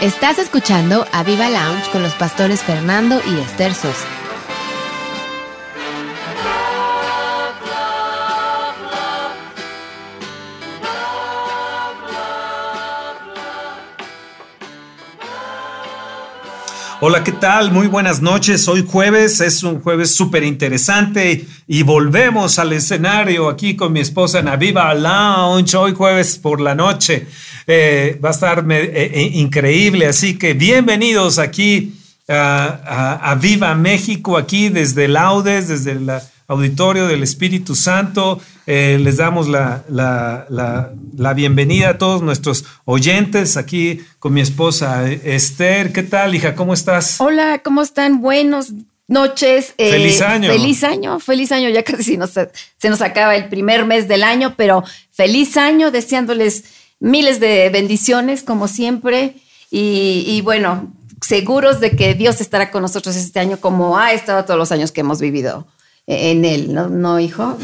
Estás escuchando a Viva Lounge con los pastores Fernando y Esther Sosa. Hola, ¿qué tal? Muy buenas noches. Hoy jueves es un jueves súper interesante y volvemos al escenario aquí con mi esposa en Aviva Lounge. Hoy jueves por la noche eh, va a estar eh, eh, increíble, así que bienvenidos aquí a, a, Viva México, aquí desde Laudes, desde el auditorio del Espíritu Santo. Eh, les damos la, la, bienvenida a todos nuestros oyentes aquí con mi esposa Esther. ¿Qué tal, hija? ¿Cómo estás? Hola, ¿cómo están? Buenos noches. Eh, feliz año. Feliz año, feliz año. Ya casi nos, se nos acaba el primer mes del año, pero feliz año, deseándoles miles de bendiciones, como siempre. Y, bueno, seguros de que Dios estará con nosotros este año, como ha estado todos los años que hemos vivido en él, ¿no, ¿No hijo?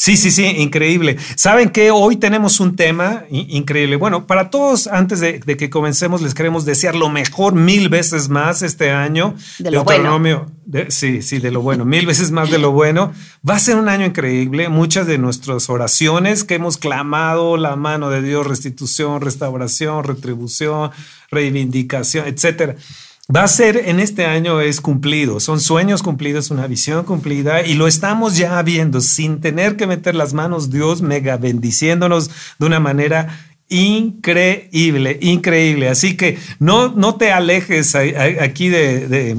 Sí, sí, sí, increíble. Saben que hoy tenemos un tema increíble. Bueno, para todos, antes de, que comencemos, les queremos desear lo mejor mil veces más este año. De lo bueno. sí, sí, de lo bueno, mil veces más de lo bueno. Va a ser un año increíble. Muchas de nuestras oraciones que hemos clamado, la mano de Dios, restitución, restauración, retribución, reivindicación, etcétera va a ser en este año es cumplido, son sueños cumplidos, una visión cumplida y lo estamos ya viendo sin tener que meter las manos, Dios mega bendiciéndonos de una manera increíble, increíble. Así que no, no te alejes aquí de,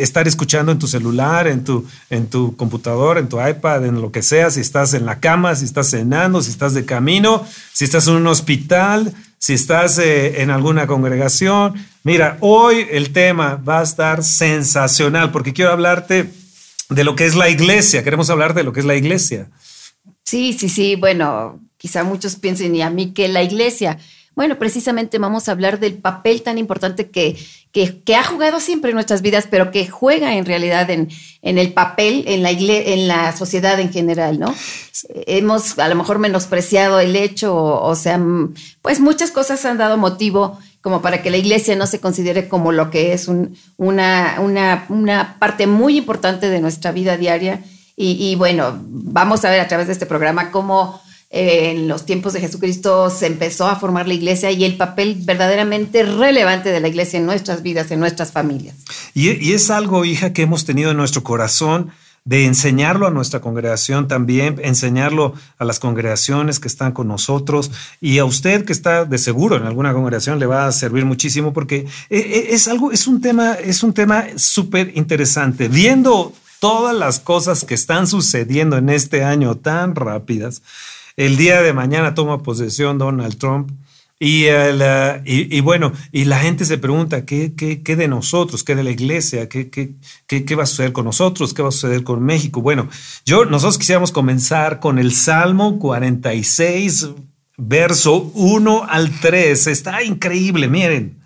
estar escuchando en tu celular, en tu, en tu computador, en tu iPad, en lo que sea, si estás en la cama, si estás cenando, si estás de camino, si estás en un hospital, si estás eh, en alguna congregación. Mira, hoy el tema va a estar sensacional porque quiero hablarte de lo que es la iglesia. Queremos hablar de lo que es la iglesia. Sí, sí, sí. Bueno, quizá muchos piensen, y a mí que la iglesia. Bueno, precisamente vamos a hablar del papel tan importante que, que, ha jugado siempre en nuestras vidas, pero que juega en realidad en, en el papel, en la, en la sociedad en general, ¿no? Hemos a lo mejor menospreciado el hecho, o, sea, pues muchas cosas han dado motivo como para que la iglesia no se considere como lo que es una, una, una, parte muy importante de nuestra vida diaria. Y bueno, vamos a ver a través de este programa cómo en los tiempos de Jesucristo se empezó a formar la iglesia y el papel verdaderamente relevante de la iglesia en nuestras vidas, en nuestras familias. Y, es algo, hija, que hemos tenido en nuestro corazón de enseñarlo a nuestra congregación también, enseñarlo a las congregaciones que están con nosotros y a usted que está de seguro en alguna congregación le va a servir muchísimo porque e, e, es algo, es un tema, es un tema súper interesante. Viendo todas las cosas que están sucediendo en este año tan rápidas, el día de mañana toma posesión Donald Trump. Y, uh, y, bueno, y la gente se pregunta, ¿qué, qué, qué de nosotros? ¿Qué de la iglesia? ¿Qué, ¿Qué, qué, va a suceder con nosotros? ¿Qué va a suceder con México? Bueno, yo, nosotros quisiéramos comenzar con el Salmo 46, verso 1 al 3. Está increíble, miren.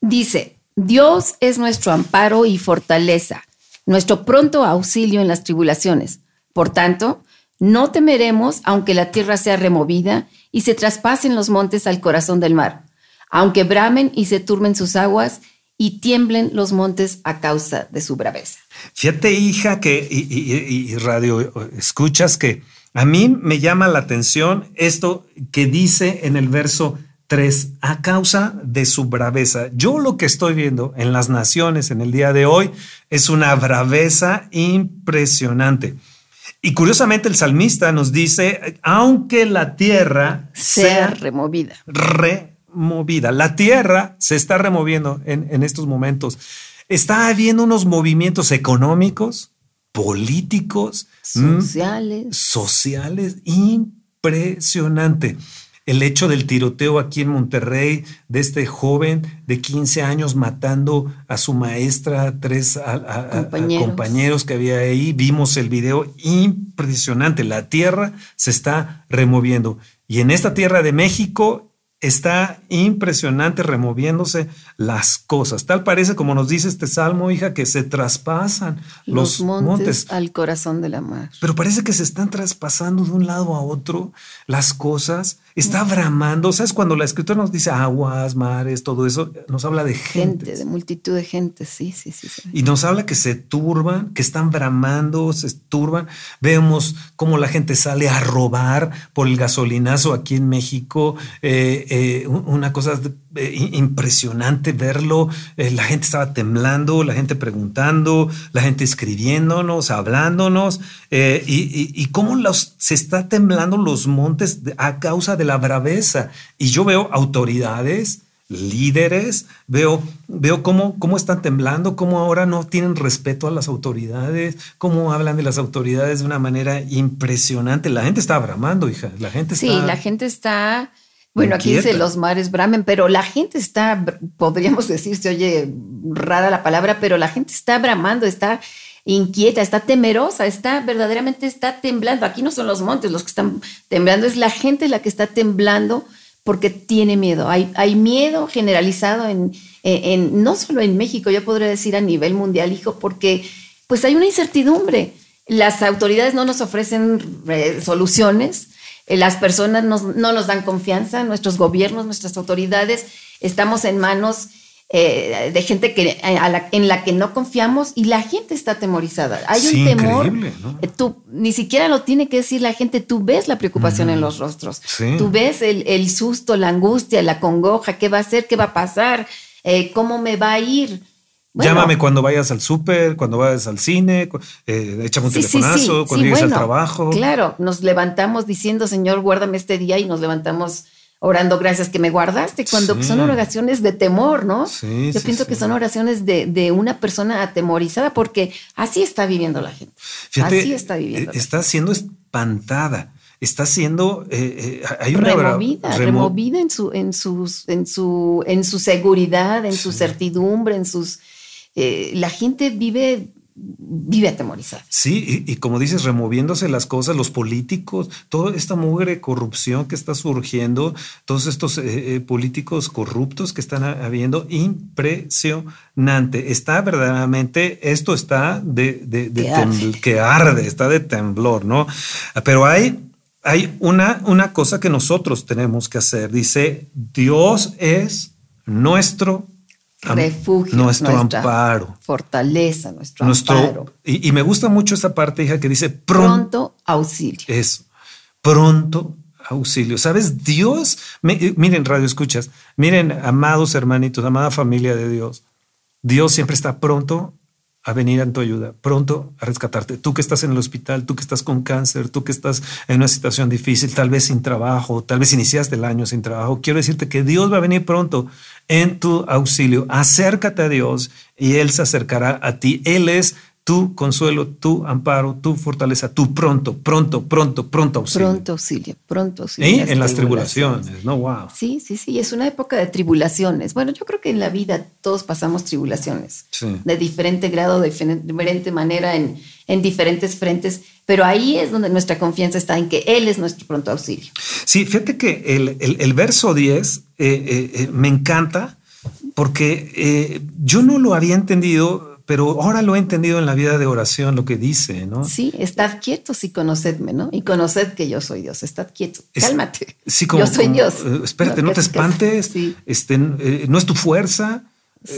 Dice, Dios es nuestro amparo y fortaleza, nuestro pronto auxilio en las tribulaciones. Por tanto, no temeremos aunque la tierra sea removida y se traspasen los montes al corazón del mar, aunque bramen y se turmen sus aguas y tiemblen los montes a causa de su braveza. Fíjate, hija, que y, radio escuchas que a mí me llama la atención esto que dice en el verso 3, a causa de su braveza. Yo lo que estoy viendo en las naciones en el día de hoy es una braveza impresionante. Y curiosamente el salmista nos dice, aunque la tierra sea, removida. Removida. La tierra se está removiendo en, estos momentos. Está habiendo unos movimientos económicos, políticos, sociales. sociales, impresionante el hecho del tiroteo aquí en Monterrey de este joven de 15 años matando a su maestra, tres compañeros. que había ahí. Vimos el video impresionante. La tierra se está removiendo. Y en esta tierra de México está impresionante removiéndose las cosas. Tal parece, como nos dice este salmo, hija, que se traspasan los, montes, al corazón de la mar. Pero parece que se están traspasando de un lado a otro las cosas está bramando. ¿Sabes? Cuando la escritura nos dice aguas, mares, todo eso, nos habla de gente. Gente, de multitud de gente, sí, sí, sí. sí. Y nos habla que se turban, que están bramando, se turban. Vemos cómo la gente sale a robar por el gasolinazo aquí en México. Eh, eh, una cosa eh, impresionante verlo. la gente estaba temblando, la gente preguntando, la gente escribiéndonos, hablándonos. y, y, cómo los, se está temblando los montes a causa de la braveza. Y yo veo autoridades, líderes, veo, veo cómo, cómo están temblando, cómo ahora no tienen respeto a las autoridades, cómo hablan de las autoridades de una manera impresionante. La gente está bramando, hija. La gente está. Sí, la gente está. Bueno, aquí dice los mares bramen, pero la gente está, podríamos decir, se oye rara la palabra, pero la gente está bramando, está inquieta, está temerosa, está verdaderamente está temblando. Aquí no son los montes los que están temblando, es la gente la que está temblando porque tiene miedo. Hay, hay miedo generalizado en, en, no solo en México, yo podría decir a nivel mundial, hijo, porque pues hay una incertidumbre. Las autoridades no nos ofrecen eh, soluciones, las personas no nos dan confianza, nuestros gobiernos, nuestras autoridades, estamos en manos eh, de gente que, eh, en la que no confiamos y la gente está atemorizada. Hay un temor. Eh, tú ni siquiera lo tiene que decir la gente, tú ves la preocupación en los rostros. Tú ves el, susto, la angustia, la congoja, qué va a hacer, qué va a pasar, cómo me va a ir. Llámame cuando vayas al súper, cuando vayas al cine, échame un telefonazo, cuando llegues al trabajo. Claro, nos levantamos diciendo, Señor, guárdame este día y nos levantamos orando gracias que me guardaste, cuando son oraciones de temor, ¿no? Sí, Yo pienso que son oraciones de, una persona atemorizada porque así está viviendo la gente. así está viviendo. Eh, está siendo espantada. Está siendo eh, eh, hay una removida, removida en su, en sus, en su, en su seguridad, en su certidumbre, en sus la gente vive vive atemorizada. Sí, y, como dices, removiéndose las cosas, los políticos, toda esta mugre corrupción que está surgiendo, todos estos eh, eh, políticos corruptos que están habiendo, impresionante. Está verdaderamente, esto está de, de, que, arde. está de temblor, ¿no? Pero hay hay una, una cosa que nosotros tenemos que hacer. Dice, Dios es nuestro refugio, nuestro amparo, fortaleza, nuestro, amparo. Y, me gusta mucho esa parte, hija, que dice pronto, auxilio. Eso, pronto auxilio. ¿Sabes? Dios, eh, miren, radio escuchas, miren, amados hermanitos, amada familia de Dios, Dios siempre está pronto a venir en tu ayuda, pronto a rescatarte. Tú que estás en el hospital, tú que estás con cáncer, tú que estás en una situación difícil, tal vez sin trabajo, tal vez iniciaste el año sin trabajo, quiero decirte que Dios va a venir pronto en tu auxilio. Acércate a Dios y Él se acercará a ti. Él es tu consuelo, tu amparo, tu fortaleza, tu pronto, pronto, pronto, pronto auxilio. Pronto auxilio, pronto auxilio. En las tribulaciones, ¿no? Wow. Sí, sí, sí, es una época de tribulaciones. Bueno, yo creo que en la vida todos pasamos tribulaciones de diferente grado, de diferente manera, en, en diferentes frentes, pero ahí es donde nuestra confianza está en que Él es nuestro pronto auxilio. Sí, fíjate que el, verso 10 eh, eh, eh, me encanta porque yo no lo había entendido pero ahora lo he entendido en la vida de oración, lo que dice, ¿no? Sí, estad quietos y conocedme, ¿no? Y conoced que yo soy Dios, estad quieto, cálmate. Sí, como, yo soy Dios. Eh, espérate, no, te espantes, este, eh, no es tu fuerza,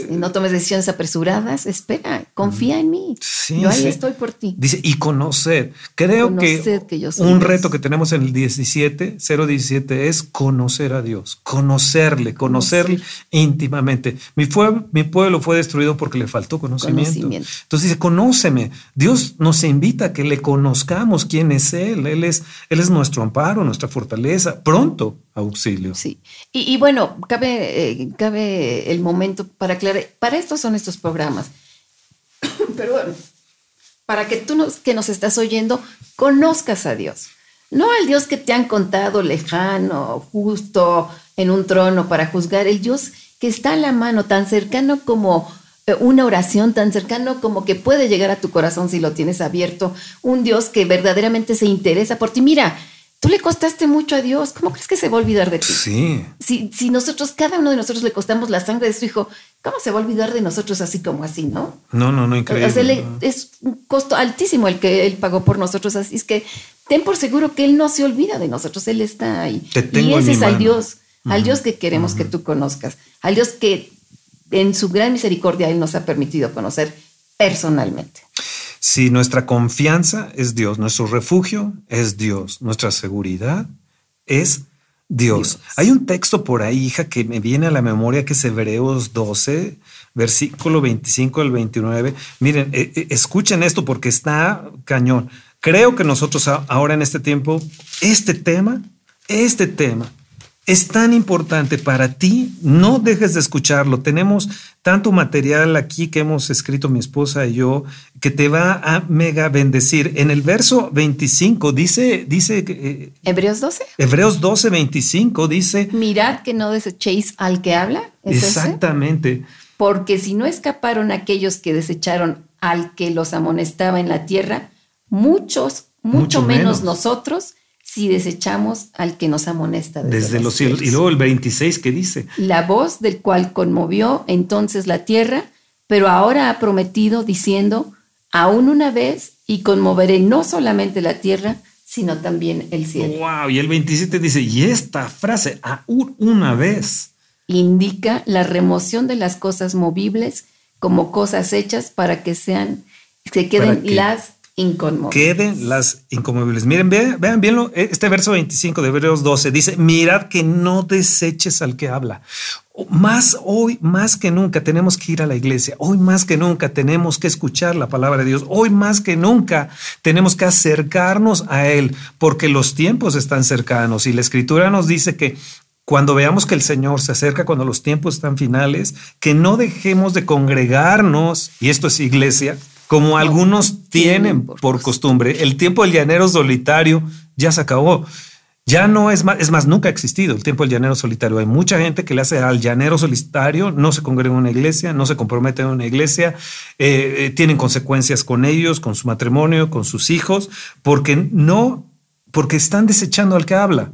no tomes decisiones apresuradas, espera, confía en mí. yo ahí estoy por ti. Dice, y conocer. Creo que, un reto que tenemos en el 17, 017 es conocer a Dios, conocerle, conocerle íntimamente. Mi, mi pueblo fue destruido porque le faltó conocimiento. Entonces dice, conóceme. Dios nos invita a que le conozcamos quién es Él. Él es, él es nuestro amparo, nuestra fortaleza. Pronto auxilio. Sí. Y, bueno, cabe, eh, cabe el momento para aclarar, para esto son estos programas. Pero para que tú nos, que nos estás oyendo conozcas a Dios. No al Dios que te han contado lejano, justo en un trono para juzgar, el Dios que está a la mano, tan cercano como eh, una oración, tan cercano como que puede llegar a tu corazón si lo tienes abierto, un Dios que verdaderamente se interesa por ti. Mira, Tú le costaste mucho a Dios. ¿Cómo crees que se va a olvidar de ti? Sí. Si, si nosotros, cada uno de nosotros le costamos la sangre de su hijo, ¿cómo se va a olvidar de nosotros así como así, no? No, no, no, increíble. es un costo altísimo el que él pagó por nosotros. Así es que ten por seguro que Él no se olvida de nosotros, Él está ahí. Te tengo y en ese mi es al mano. Dios, al Dios que queremos que tú conozcas, al Dios que en su gran misericordia Él nos ha permitido conocer personalmente. Si nuestra confianza es Dios, nuestro refugio es Dios, nuestra seguridad es Dios. Dios. Hay un texto por ahí, hija, que me viene a la memoria que es Hebreos 12, versículo 25 al 29. Miren, eh, eh, escuchen esto porque está cañón. Creo que nosotros ahora en este tiempo, este tema, este tema es tan importante para ti, no dejes de escucharlo. Tenemos tanto material aquí que hemos escrito mi esposa y yo que te va a mega bendecir. En el verso 25 dice, dice eh, Hebreos 12. Hebreos 12, 25 dice Mirad que no desechéis al que habla. ¿es ese? exactamente. Porque si no escaparon aquellos que desecharon al que los amonestaba en la tierra, muchos, mucho, Mucho menos, menos. nosotros, si desechamos al que nos amonesta desde, Desde los cielos. Y luego el 26 que dice, La voz del cual conmovió entonces la tierra, pero ahora ha prometido diciendo, aún una vez, y conmoveré no solamente la tierra, sino también el cielo. wow, y el 27 dice, y esta frase, aún una vez. indica la remoción de las cosas movibles como cosas hechas para que sean, se queden que las queden las inconmovibles. Miren, vean, vean bien lo- este verso 25 de Hebreos 12 dice, mirad que no deseches al que habla. Más hoy, más que nunca tenemos que ir a la iglesia. Hoy más que nunca tenemos que escuchar la palabra de Dios. Hoy más que nunca tenemos que acercarnos a Él porque los tiempos están cercanos y la escritura nos dice que cuando veamos que el Señor se acerca, cuando los tiempos están finales, que no dejemos de congregarnos, y esto es iglesia, como algunos tienen por costumbre. El tiempo del llanero solitario ya se acabó. Ya no es más, es más, nunca ha existido el tiempo del llanero solitario. Hay mucha gente que le hace al llanero solitario, no se congrega en una iglesia, no se compromete en una iglesia, eh, eh, tienen consecuencias con ellos, con su matrimonio, con sus hijos, porque no, porque están desechando al que habla.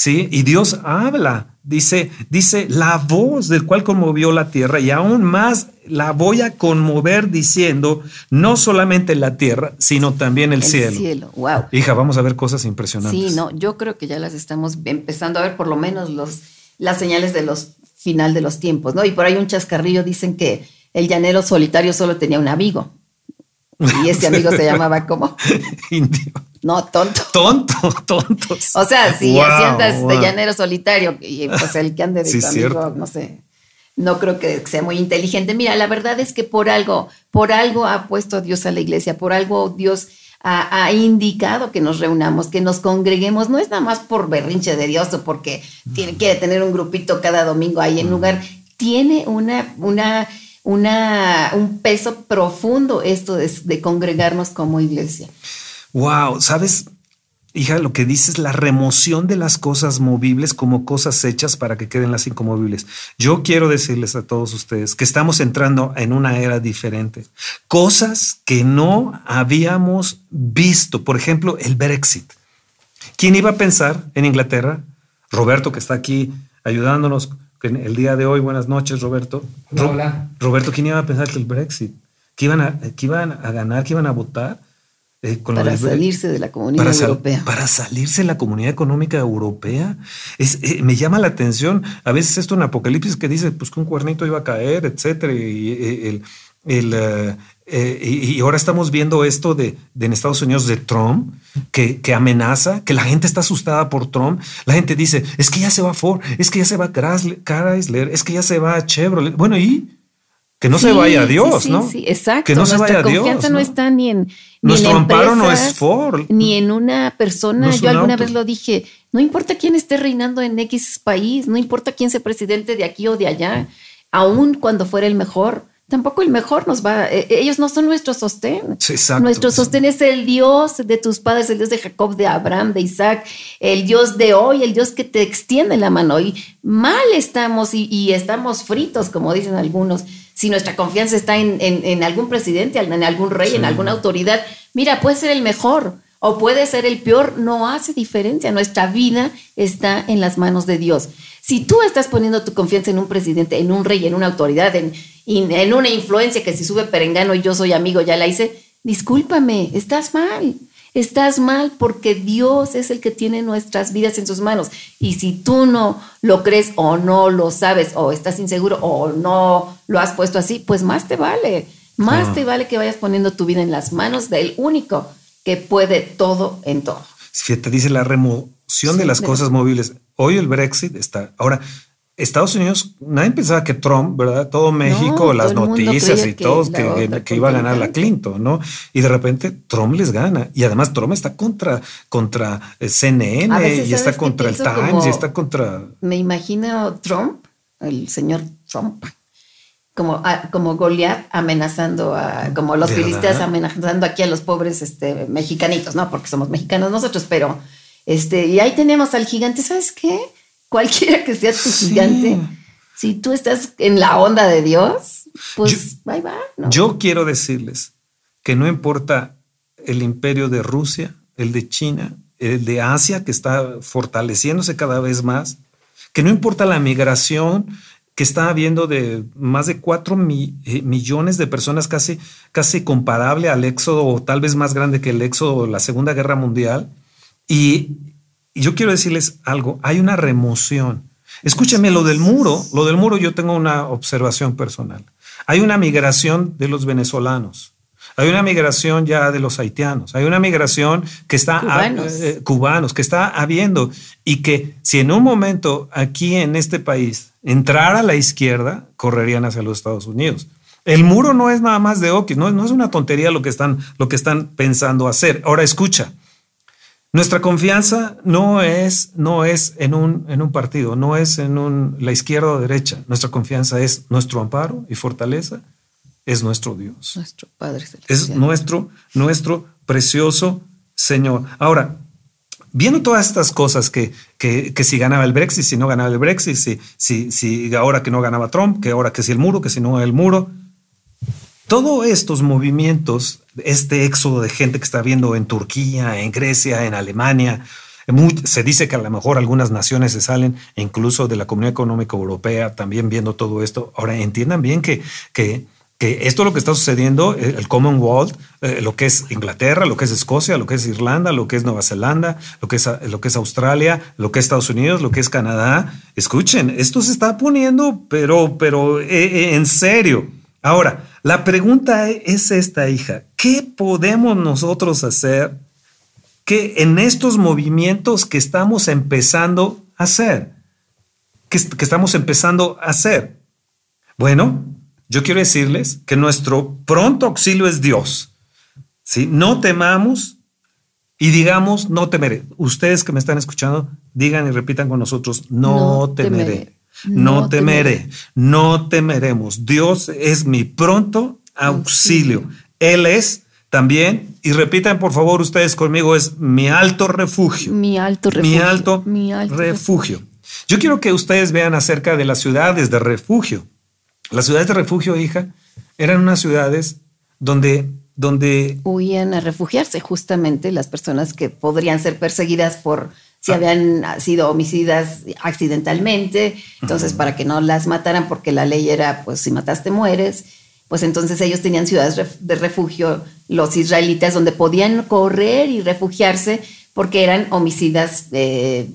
Sí, y Dios habla, dice, dice la voz del cual conmovió la tierra y aún más la voy a conmover diciendo no solamente la tierra, sino también el, el cielo. cielo. Wow. Hija, vamos a ver cosas impresionantes. Sí, no, yo creo que ya las estamos empezando a ver por lo menos los, las señales de los final de los tiempos, ¿no? Y por ahí un chascarrillo dicen que el llanero solitario solo tenía un amigo. Y este amigo se llamaba como, Indio. no, tonto. Tonto, tontos. O sea, si Wow, andas wow. de llanero solitario y pues el que ande de Sí, tu amigo, cierto. no sé, no creo que sea muy inteligente. Mira, la verdad es que por algo, por algo ha puesto Dios a la iglesia, por algo Dios ha, ha indicado que nos reunamos, que nos congreguemos. No es nada más por berrinche de Dios o porque tiene, quiere tener un grupito cada domingo ahí en lugar. Tiene una, una, una, un peso profundo esto de, de congregarnos como iglesia. Wow, ¿sabes? Hija, lo que dice es la remoción de las cosas movibles como cosas hechas para que queden las incomovibles. Yo quiero decirles a todos ustedes que estamos entrando en una era diferente. Cosas que no habíamos visto. Por ejemplo, el Brexit. ¿Quién iba a pensar en Inglaterra? Roberto, que está aquí ayudándonos el día de hoy. Buenas noches, Roberto. Hola, Ro- hola. Roberto, ¿quién iba a pensar que el Brexit? ¿Que iban a, que iban a ganar, que iban a votar? eh, con Para salirse de la comunidad para, sal- europea. para salirse de la comunidad económica europea. Es, eh, me llama la atención a veces esto en Apocalipsis que dice pues que un cuernito iba a caer, etcétera. Y, eh, el, el, eh, y, y ahora estamos viendo esto de, de en Estados Unidos de Trump que, que amenaza, que la gente está asustada por Trump. La gente dice es que ya se va Ford, es que ya se va Chrysler, es que ya se va Chevrolet. Bueno, y que no se vaya a Dios, sí, ¿no? Sí, exacto. Que no se vaya a Dios. confianza no, ¿no? está ni en. Ni Nuestro en amparo no es Ford. Ni en una persona. No Yo un alguna auto. vez lo dije. No importa quién esté reinando en X país, no importa quién sea presidente de aquí o de allá, aun cuando fuera el mejor. Tampoco el mejor nos va. eh, ellos no son nuestro sostén. Sí, exacto. Nuestro sostén es el Dios de tus padres, el Dios de Jacob, de Abraham, de Isaac, el Dios de hoy, el Dios que te extiende la mano. Y mal estamos y, y estamos fritos, como dicen algunos. Si nuestra confianza está en, en- en algún presidente, en algún rey, en alguna autoridad, mira, puede ser el mejor o puede ser el peor, no hace diferencia. Nuestra vida está en las manos de Dios. Si tú estás poniendo tu confianza en un presidente, en un rey, en una autoridad, en, en- una influencia que si sube perengano y yo soy amigo, ya la hice, discúlpame, estás mal. estás mal porque Dios es el que tiene nuestras vidas en sus manos. Y si tú no lo crees o no lo sabes o estás inseguro o no lo has puesto así, pues más te vale. Más te vale que vayas poniendo tu vida en las manos del único que puede todo en todo. Fíjate, dice la remoción de las cosas móviles. Hoy el Brexit está. Ahora, Estados Unidos, nadie pensaba que Trump, ¿verdad? Todo México, las noticias y todo, que, iba a ganar la Clinton, ¿no? Y de repente Trump les gana. Y además Trump está contra, contra eh, CNN y está contra el Times y está contra... Me imagino Trump, el señor Trump, como, ah, como Goliath amenazando a, como los filisteos amenazando aquí a los pobres este, mexicanitos, ¿no? Porque somos mexicanos nosotros, pero este, y ahí tenemos al gigante, ¿sabes qué? cualquiera que sea tu gigante, si tú estás en la onda de Dios, pues bye bye. Yo quiero decirles que no importa el imperio de Rusia, el de China, el de Asia, que está fortaleciéndose cada vez más, que no importa la migración que está habiendo de más de cuatro eh, millones de personas, casi, casi comparable al éxodo, o tal vez más grande que el éxodo de la Segunda Guerra Mundial. Y y yo quiero decirles algo, hay una remoción. Escúchame, lo del muro, lo del muro yo tengo una observación personal. Hay una migración de los venezolanos. Hay una migración ya de los haitianos, hay una migración que está cubanos. Eh, cubanos, que está habiendo y que si en un momento aquí en este país entrara la izquierda, correrían hacia los Estados Unidos. El muro no es nada más de Oquis, no, no es una tontería lo que están, lo que están pensando hacer. Ahora escucha, nuestra confianza no es, no es en, un, en un partido, no es en un, la izquierda o derecha. Nuestra confianza es nuestro amparo y fortaleza, es nuestro Dios. Nuestro Padre Es nuestro, nuestro precioso Señor. Ahora, viendo todas estas cosas que, que, que, si ganaba el Brexit, si no ganaba el Brexit, si, si, si ahora que no ganaba Trump, que ahora que si el muro, que si no el muro, todos estos movimientos, este éxodo de gente que está viendo en Turquía, en Grecia, en Alemania, se dice que a lo mejor algunas naciones se salen, incluso de la Comunidad Económica Europea, también viendo todo esto. Ahora entiendan bien que, que, que esto lo que está sucediendo, eh, el Commonwealth, eh, lo que es Inglaterra, lo que es Escocia, lo que es Irlanda, lo que es Nueva Zelanda, lo que es, lo que es Australia, lo que es Estados Unidos, lo que es Canadá. Escuchen, esto se está poniendo, pero, pero eh, en serio. Ahora, la pregunta es esta, hija. ¿Qué podemos nosotros hacer que en estos movimientos que estamos empezando a hacer? Que, estamos empezando a hacer. Bueno, yo quiero decirles que nuestro pronto auxilio es Dios. ¿sí? No temamos y digamos, no temeré. Ustedes que me están escuchando, digan y repitan con nosotros, no, temeré. No, temeré, no temeremos. Dios es mi pronto auxilio. Él es también, y repitan por favor ustedes conmigo, es mi alto refugio. Mi alto refugio. Mi alto, refugio. Yo quiero que ustedes vean acerca de las ciudades de refugio. Las ciudades de refugio, hija, eran unas ciudades donde donde huían a refugiarse justamente las personas que podrían ser perseguidas por si habían sido homicidas accidentalmente, entonces para que no las mataran porque la ley era, pues si mataste mueres, pues entonces ellos tenían ciudades de refugio, los israelitas, donde podían correr y refugiarse porque eran homicidas eh,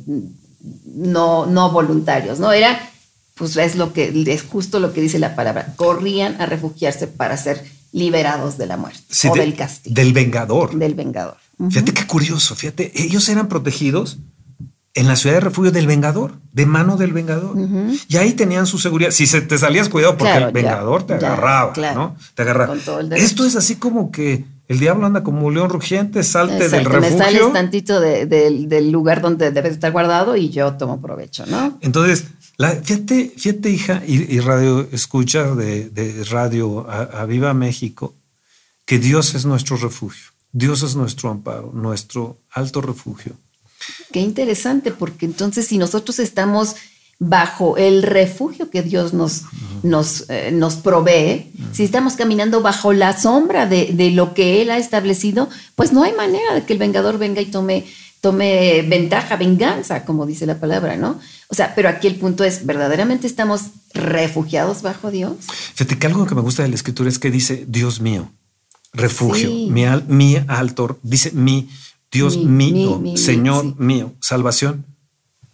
no, no voluntarios, ¿no? Era, pues es lo que, es justo lo que dice la palabra, corrían a refugiarse para ser liberados de la muerte o del castigo. Del vengador. Del vengador. Fíjate qué curioso, fíjate, ellos eran protegidos en la ciudad de refugio del Vengador, de mano del Vengador. Y ahí tenían su seguridad. Si se te salías, cuidado, porque el Vengador te agarraba, ¿no? Te agarraba. Esto es así como que el diablo anda como un león rugiente, salte del refugio. Me sales tantito del lugar donde debes estar guardado y yo tomo provecho, ¿no? Entonces, la, fíjate, fíjate, hija, y, radio escucha de, de Radio Aviva México, que Dios es nuestro refugio. Dios es nuestro amparo, nuestro alto refugio. Qué interesante, porque entonces si nosotros estamos bajo el refugio que Dios nos, nos, eh, nos provee, si estamos caminando bajo la sombra de, lo que Él ha establecido, pues no hay manera de que el vengador venga y tome, tome ventaja, venganza, como dice la palabra, ¿no? O sea, pero aquí el punto es, ¿verdaderamente estamos refugiados bajo Dios? Fíjate que algo que me gusta de la escritura es que dice, Dios mío. refugio, mi, mi, alto, dice mi, Dios mío, Señor mío, salvación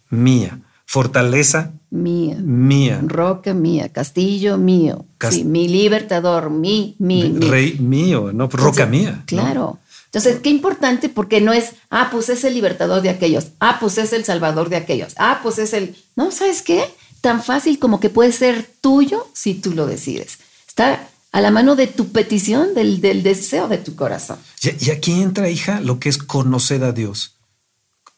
mía, fortaleza mía, mía, roca mía, castillo mío, mi libertador, mi, mi, rey mío, no, roca mía. Claro. Entonces, qué importante porque no es, ah, pues es el libertador de aquellos, ah, pues es el salvador de aquellos, ah, pues es el, no, ¿sabes qué? Tan fácil como que puede ser tuyo si tú lo decides. Está a la mano de tu petición, del, deseo de tu corazón. Y, aquí entra, hija, lo que es conocer a Dios.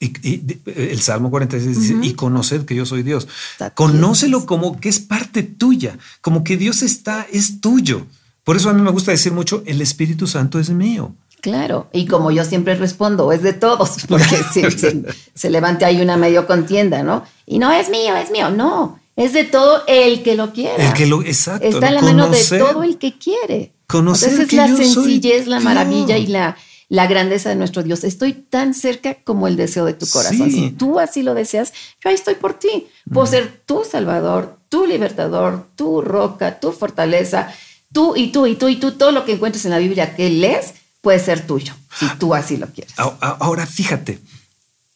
Y, el Salmo 46 dice, y conoced que yo soy Dios. Conócelo como que es parte tuya, como que Dios está, es tuyo. Por eso a mí me gusta decir mucho, el Espíritu Santo es mío. Claro, y como yo siempre respondo, es de todos, porque se, se levante ahí una medio contienda, ¿no? Y no es mío, es mío, no, es de todo el que lo quiere. El que lo, exacto. Está en la mano de todo el que quiere. Conocer esa es la sencillez, la maravilla y la, la grandeza de nuestro Dios. Estoy tan cerca como el deseo de tu corazón. Si tú así lo deseas, yo ahí estoy por ti. Puedo ser tu salvador, tu libertador, tu roca, tu fortaleza, tú y tú y tú y tú. Todo lo que encuentres en la Biblia que lees puede ser tuyo, si tú así lo quieres. Ahora, fíjate,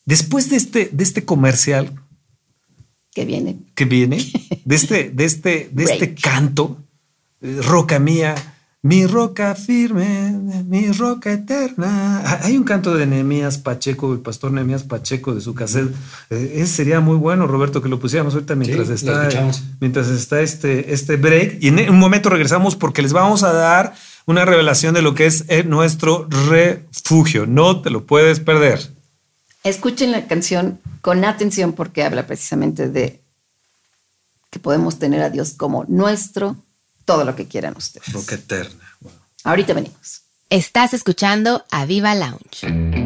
después de este, de este comercial, que viene. Que viene de este, de este, de este canto, eh, roca mía, mi roca firme, mi roca eterna. Ah, hay un canto de Nehemías Pacheco, el pastor Nehemías Pacheco de su cassette. Eh, ese sería muy bueno, Roberto, que lo pusiéramos ahorita mientras está, mientras está este, este break. Y en un momento regresamos porque les vamos a dar una revelación de lo que es eh, nuestro refugio. No te lo puedes perder. Escuchen la canción con atención porque habla precisamente de que podemos tener a Dios como nuestro, todo lo que quieran ustedes. Roca eterna. Ahorita venimos. Estás escuchando a Viva Lounge.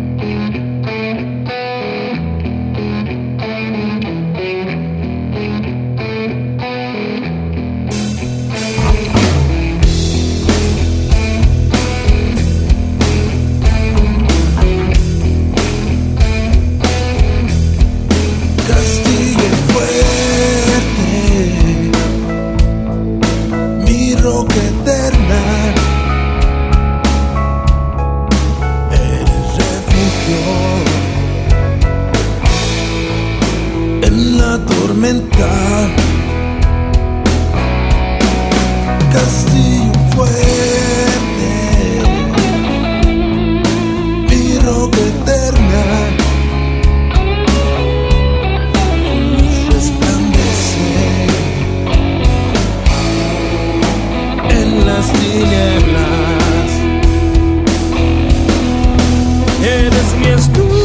Pero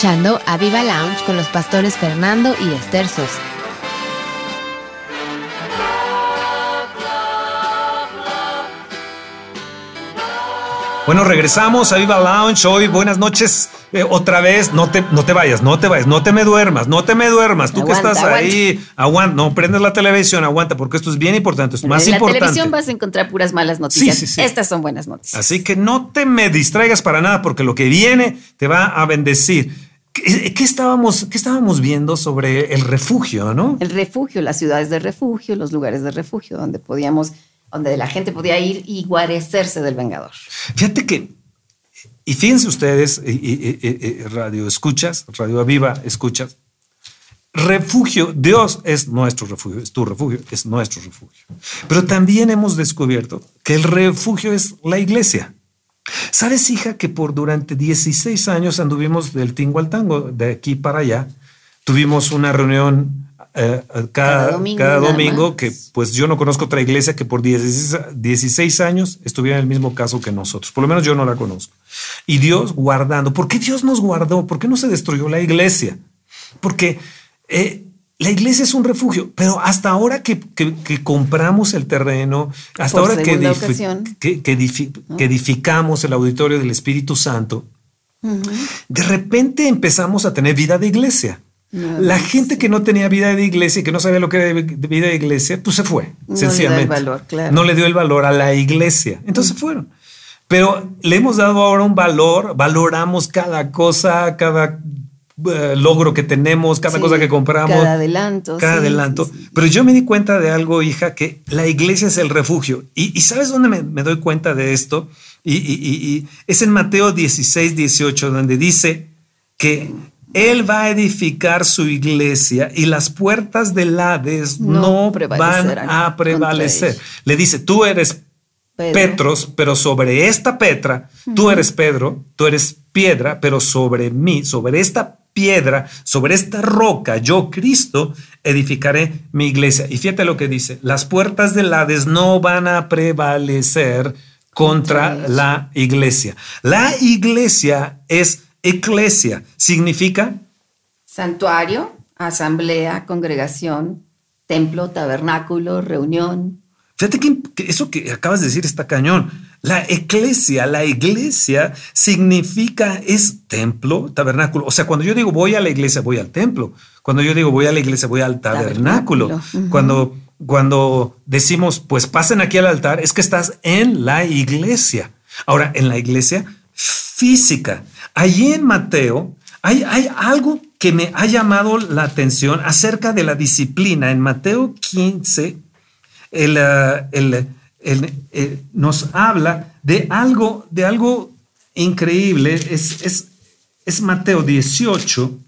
escuchando a Viva Lounge con los pastores Fernando y Esther Sosa. Bueno, regresamos a Viva Lounge hoy. Buenas noches. Eh, otra vez, no te, no te vayas, no te vayas, no te me duermas, no te me duermas. Tú que estás ahí, aguanta, no prendes la televisión, aguanta, porque esto es bien importante, es más importante. En la televisión vas a encontrar puras malas noticias. Estas son buenas noticias. Así que no te me distraigas para nada, porque lo que viene te va a bendecir. ¿Qué, estábamos, ¿Qué estábamos viendo sobre el refugio, no? El refugio, las ciudades de refugio, los lugares de refugio, donde podíamos, donde la gente podía ir y guarecerse del vengador. Fíjate que y fíjense ustedes, radio escuchas, radio viva escuchas, refugio, Dios es nuestro refugio, es tu refugio, es nuestro refugio. Pero también hemos descubierto que el refugio es la iglesia. ¿Sabes, hija, que por durante 16 años anduvimos del tingo al tango, de aquí para allá? Tuvimos una reunión eh, cada, domingo, que pues yo no conozco otra iglesia que por 16, años estuviera en el mismo caso que nosotros. Por lo menos yo no la conozco. Y Dios guardando. ¿Por qué Dios nos guardó? ¿Por qué no se destruyó la iglesia? Porque eh, la iglesia es un refugio, pero hasta ahora que, compramos el terreno, hasta ahora que, edificamos el auditorio del Espíritu Santo, de repente empezamos a tener vida de iglesia. La gente que no tenía vida de iglesia y que no sabía lo que era vida de iglesia, pues se fue, no sencillamente. Le dio el valor, No le dio el valor a la iglesia. Entonces fueron. Pero le hemos dado ahora un valor, valoramos cada cosa, cada eh, logro que tenemos, cada cosa que compramos. Cada adelanto. Cada adelanto. Pero yo me di cuenta de algo, hija, que la iglesia es el refugio. Y, ¿sabes dónde me, doy cuenta de esto? Y, y, es en Mateo 16, 18, donde dice que él va a edificar su iglesia y las puertas del Hades no, van a prevalecer. Le dice, tú eres Petros, pero sobre esta Petra, tú eres Pedro, tú eres piedra, pero sobre mí, sobre esta piedra, sobre esta roca, yo Cristo, edificaré mi iglesia. Y fíjate lo que dice, las puertas del Hades no van a prevalecer contra la iglesia. La iglesia es Eclesia significa santuario, asamblea, congregación, templo, tabernáculo, reunión. Fíjate que, eso que acabas de decir está cañón. La eclesia, la iglesia significa es templo, tabernáculo. O sea, cuando yo digo voy a la iglesia, voy al templo. Cuando yo digo voy a la iglesia, voy al tabernáculo. Cuando, cuando decimos pues pasen aquí al altar, es que estás en la iglesia. Ahora, en la iglesia física. Allí en Mateo hay, hay, algo que me ha llamado la atención acerca de la disciplina. En Mateo 15, el, uh, eh, nos habla de algo, de algo increíble. Es, es, es Mateo 18,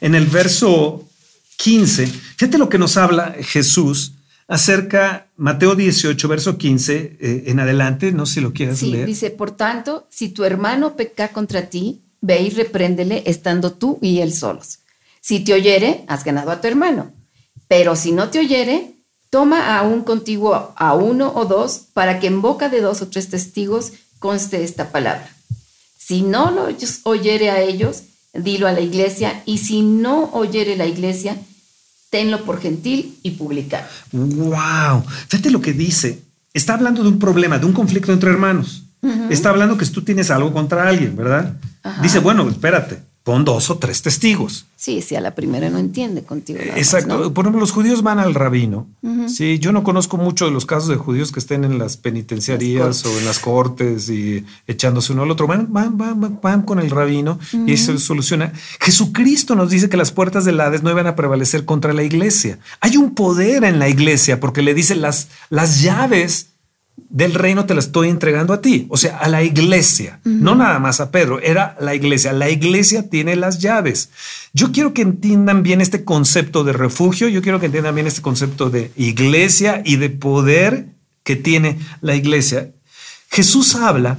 en el verso 15. Fíjate lo que nos habla Jesús acerca Mateo 18, verso 15 eh, en adelante, no sé si lo quieres sí, leer. Dice, por tanto, si tu hermano peca contra ti, ve y repréndele estando tú y él solos. Si te oyere, has ganado a tu hermano. Pero si no te oyere, toma aún contigo a uno o dos para que en boca de dos o tres testigos conste esta palabra. Si no lo oyere a ellos, dilo a la iglesia, y si no oyere la iglesia, tenlo por gentil y publicar. ¡Wow! Fíjate lo que dice. Está hablando de un problema, de un conflicto entre hermanos. Está hablando que tú tienes algo contra alguien, ¿verdad? Dice, bueno, espérate. Pon dos o tres testigos. Sí, si a la primera no entiende contigo. Exacto. Por ejemplo, los judíos van al rabino. Sí, yo no conozco mucho de los casos de judíos que estén en las penitenciarías o en las cortes y echándose uno al otro. Van, van, van, van con el rabino y se soluciona. Jesucristo nos dice que las puertas del Hades no iban a prevalecer contra la iglesia. Hay un poder en la iglesia porque le dice las, las llaves del reino te la estoy entregando a ti, o sea, a la iglesia, no nada más a Pedro, era la iglesia. La iglesia tiene las llaves. Yo quiero que entiendan bien este concepto de refugio, yo quiero que entiendan bien este concepto de iglesia y de poder que tiene la iglesia. Jesús habla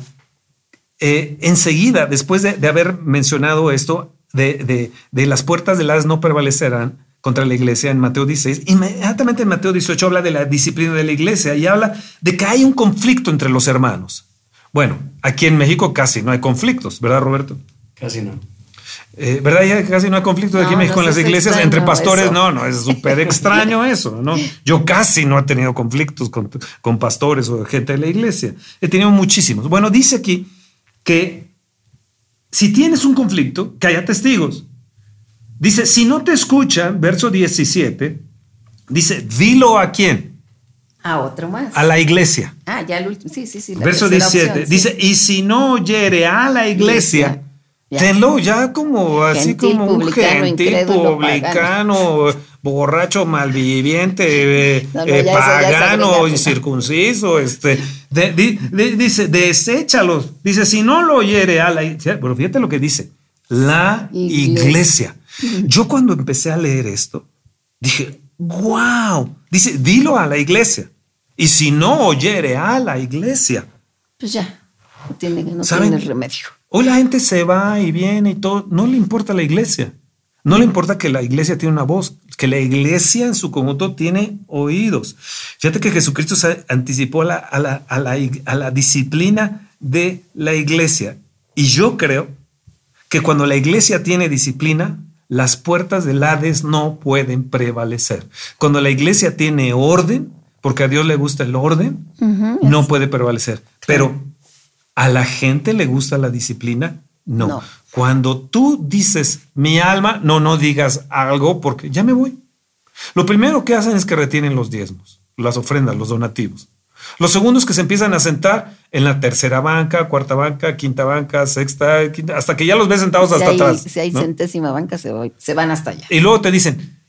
eh, enseguida, después de, haber mencionado esto, de, de las puertas del Hades no prevalecerán, contra la iglesia en Mateo 16. Inmediatamente en Mateo 18 habla de la disciplina de la iglesia y habla de que hay un conflicto entre los hermanos. Bueno, aquí en México casi no hay conflictos, ¿verdad, Roberto? Casi no. Eh, ¿Verdad? Ya casi no hay conflictos aquí en México en las iglesias entre pastores. No, no, es súper extraño eso, ¿no? Yo casi no he tenido conflictos con, con pastores o gente de la iglesia. He tenido muchísimos. Bueno, dice aquí que si tienes un conflicto, que haya testigos. Dice, si no te escuchan, verso 17, dice, dilo a quién. A otro más. A la iglesia. Ah, ya el último. Sí, sí, sí. Verso 17. dice, y si no oyere a la iglesia, tenlo ya como así como un gentil publicano, borracho, malviviente, eh, eh, pagano, incircunciso, este, dice, deséchalos. Dice, si no lo oyere a la iglesia, pero fíjate lo que dice, la iglesia. Yo cuando empecé a leer esto, dije, wow, dice, dilo a la iglesia. Y si no oyere a la iglesia. Pues ya, no tiene, no tiene remedio. Hoy la gente se va y viene y todo, no le importa la iglesia. No le importa que la iglesia tiene una voz, que la iglesia en su conjunto tiene oídos. Fíjate que Jesucristo se anticipó a la, a la, a la, a la disciplina de la iglesia. Y yo creo que cuando la iglesia tiene disciplina, las puertas del Hades no pueden prevalecer. Cuando la iglesia tiene orden, porque a Dios le gusta el orden, no puede prevalecer. Pero a la gente le gusta la disciplina, no. Cuando tú dices mi alma, no, no digas algo porque ya me voy. Lo primero que hacen es que retienen los diezmos, las ofrendas, los donativos. Los segundos que se empiezan a sentar en la tercera banca, cuarta banca, quinta banca, sexta, hasta que ya los ves sentados hasta atrás. Si hay centésima banca, se, van hasta allá. Y luego te dicen,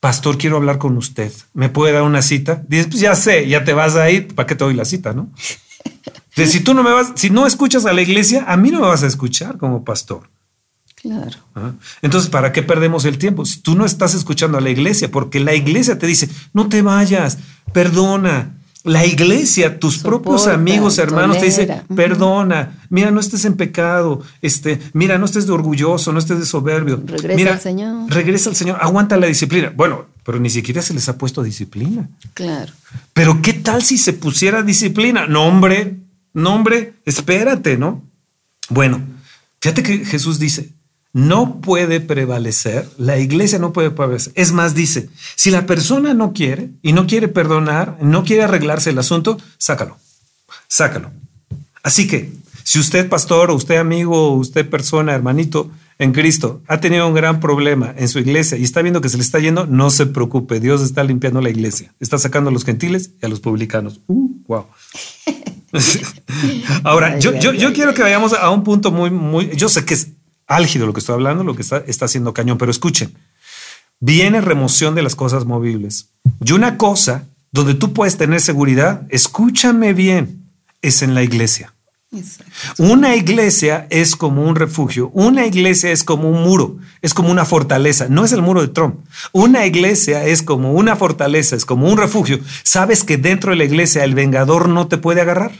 pastor, quiero hablar con usted. ¿Me puede dar una cita? Dices, pues ya sé, ya te vas a ir, ¿para qué te doy la cita, no? si tú no me vas, si no escuchas a la iglesia, a mí no me vas a escuchar como pastor. Claro. Entonces, ¿para qué perdemos el tiempo? Si tú no estás escuchando a la iglesia, porque la iglesia te dice, no te vayas, perdona, la iglesia, tus propios amigos, hermanos, te dicen, perdona, mira, no estés en pecado, este, mira, no estés de orgulloso, no estés de soberbio. Regresa al Señor. Regresa al Señor, aguanta la disciplina. Bueno, pero ni siquiera se les ha puesto disciplina. Claro. Pero ¿qué tal si se pusiera disciplina? No, hombre, no, hombre, espérate, ¿no? Bueno, fíjate que Jesús dice, no puede prevalecer, la iglesia no puede prevalecer. Es más, dice, si la persona no quiere y no quiere perdonar, no quiere arreglarse el asunto, sácalo, sácalo. Así que, si usted pastor o usted amigo o usted persona, hermanito en Cristo, ha tenido un gran problema en su iglesia y está viendo que se le está yendo, no se preocupe, Dios está limpiando la iglesia, está sacando a los gentiles y a los publicanos. Uh, wow. Ahora, yo, yo, yo quiero que vayamos a un punto muy, muy, yo sé que es álgido lo que estoy hablando, lo que está, está haciendo cañón, pero escuchen, viene remoción de las cosas movibles. Y una cosa donde tú puedes tener seguridad, escúchame bien, es en la iglesia. Una iglesia es como un refugio, una iglesia es como un muro, es como una fortaleza, no es el muro de Trump. Una iglesia es como una fortaleza, es como un refugio. Sabes que dentro de la iglesia el vengador no te puede agarrar.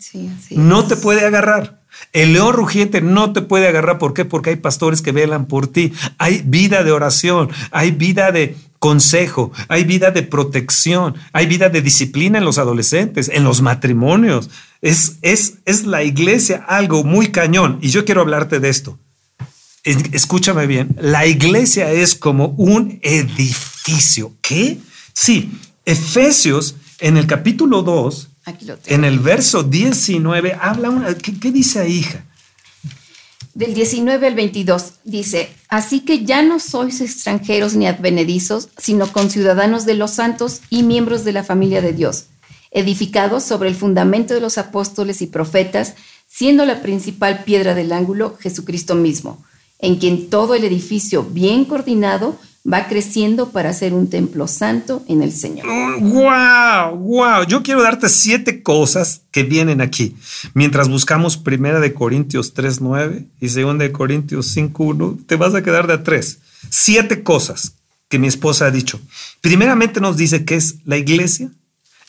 Sí, no te puede agarrar. El león rugiente no te puede agarrar. ¿Por qué? Porque hay pastores que velan por ti. Hay vida de oración, hay vida de consejo, hay vida de protección, hay vida de disciplina en los adolescentes, en los matrimonios. Es, es, es la iglesia algo muy cañón. Y yo quiero hablarte de esto. Escúchame bien. La iglesia es como un edificio. ¿Qué? Sí. Efesios en el capítulo 2 en el verso 19 habla una. ¿Qué, dice ahí, hija? Del 19 al 22 dice, así que ya no sois extranjeros ni advenedizos, sino conciudadanos de los santos y miembros de la familia de Dios, edificados sobre el fundamento de los apóstoles y profetas, siendo la principal piedra del ángulo Jesucristo mismo, en quien todo el edificio bien coordinado va creciendo para ser un templo santo en el Señor. ¡Wow! ¡Wow! Yo quiero darte siete cosas que vienen aquí. Mientras buscamos primera de Corintios 3.9 y segunda de Corintios 5.1, te vas a quedar de a tres. Siete cosas que mi esposa ha dicho. Primeramente nos dice que es la iglesia,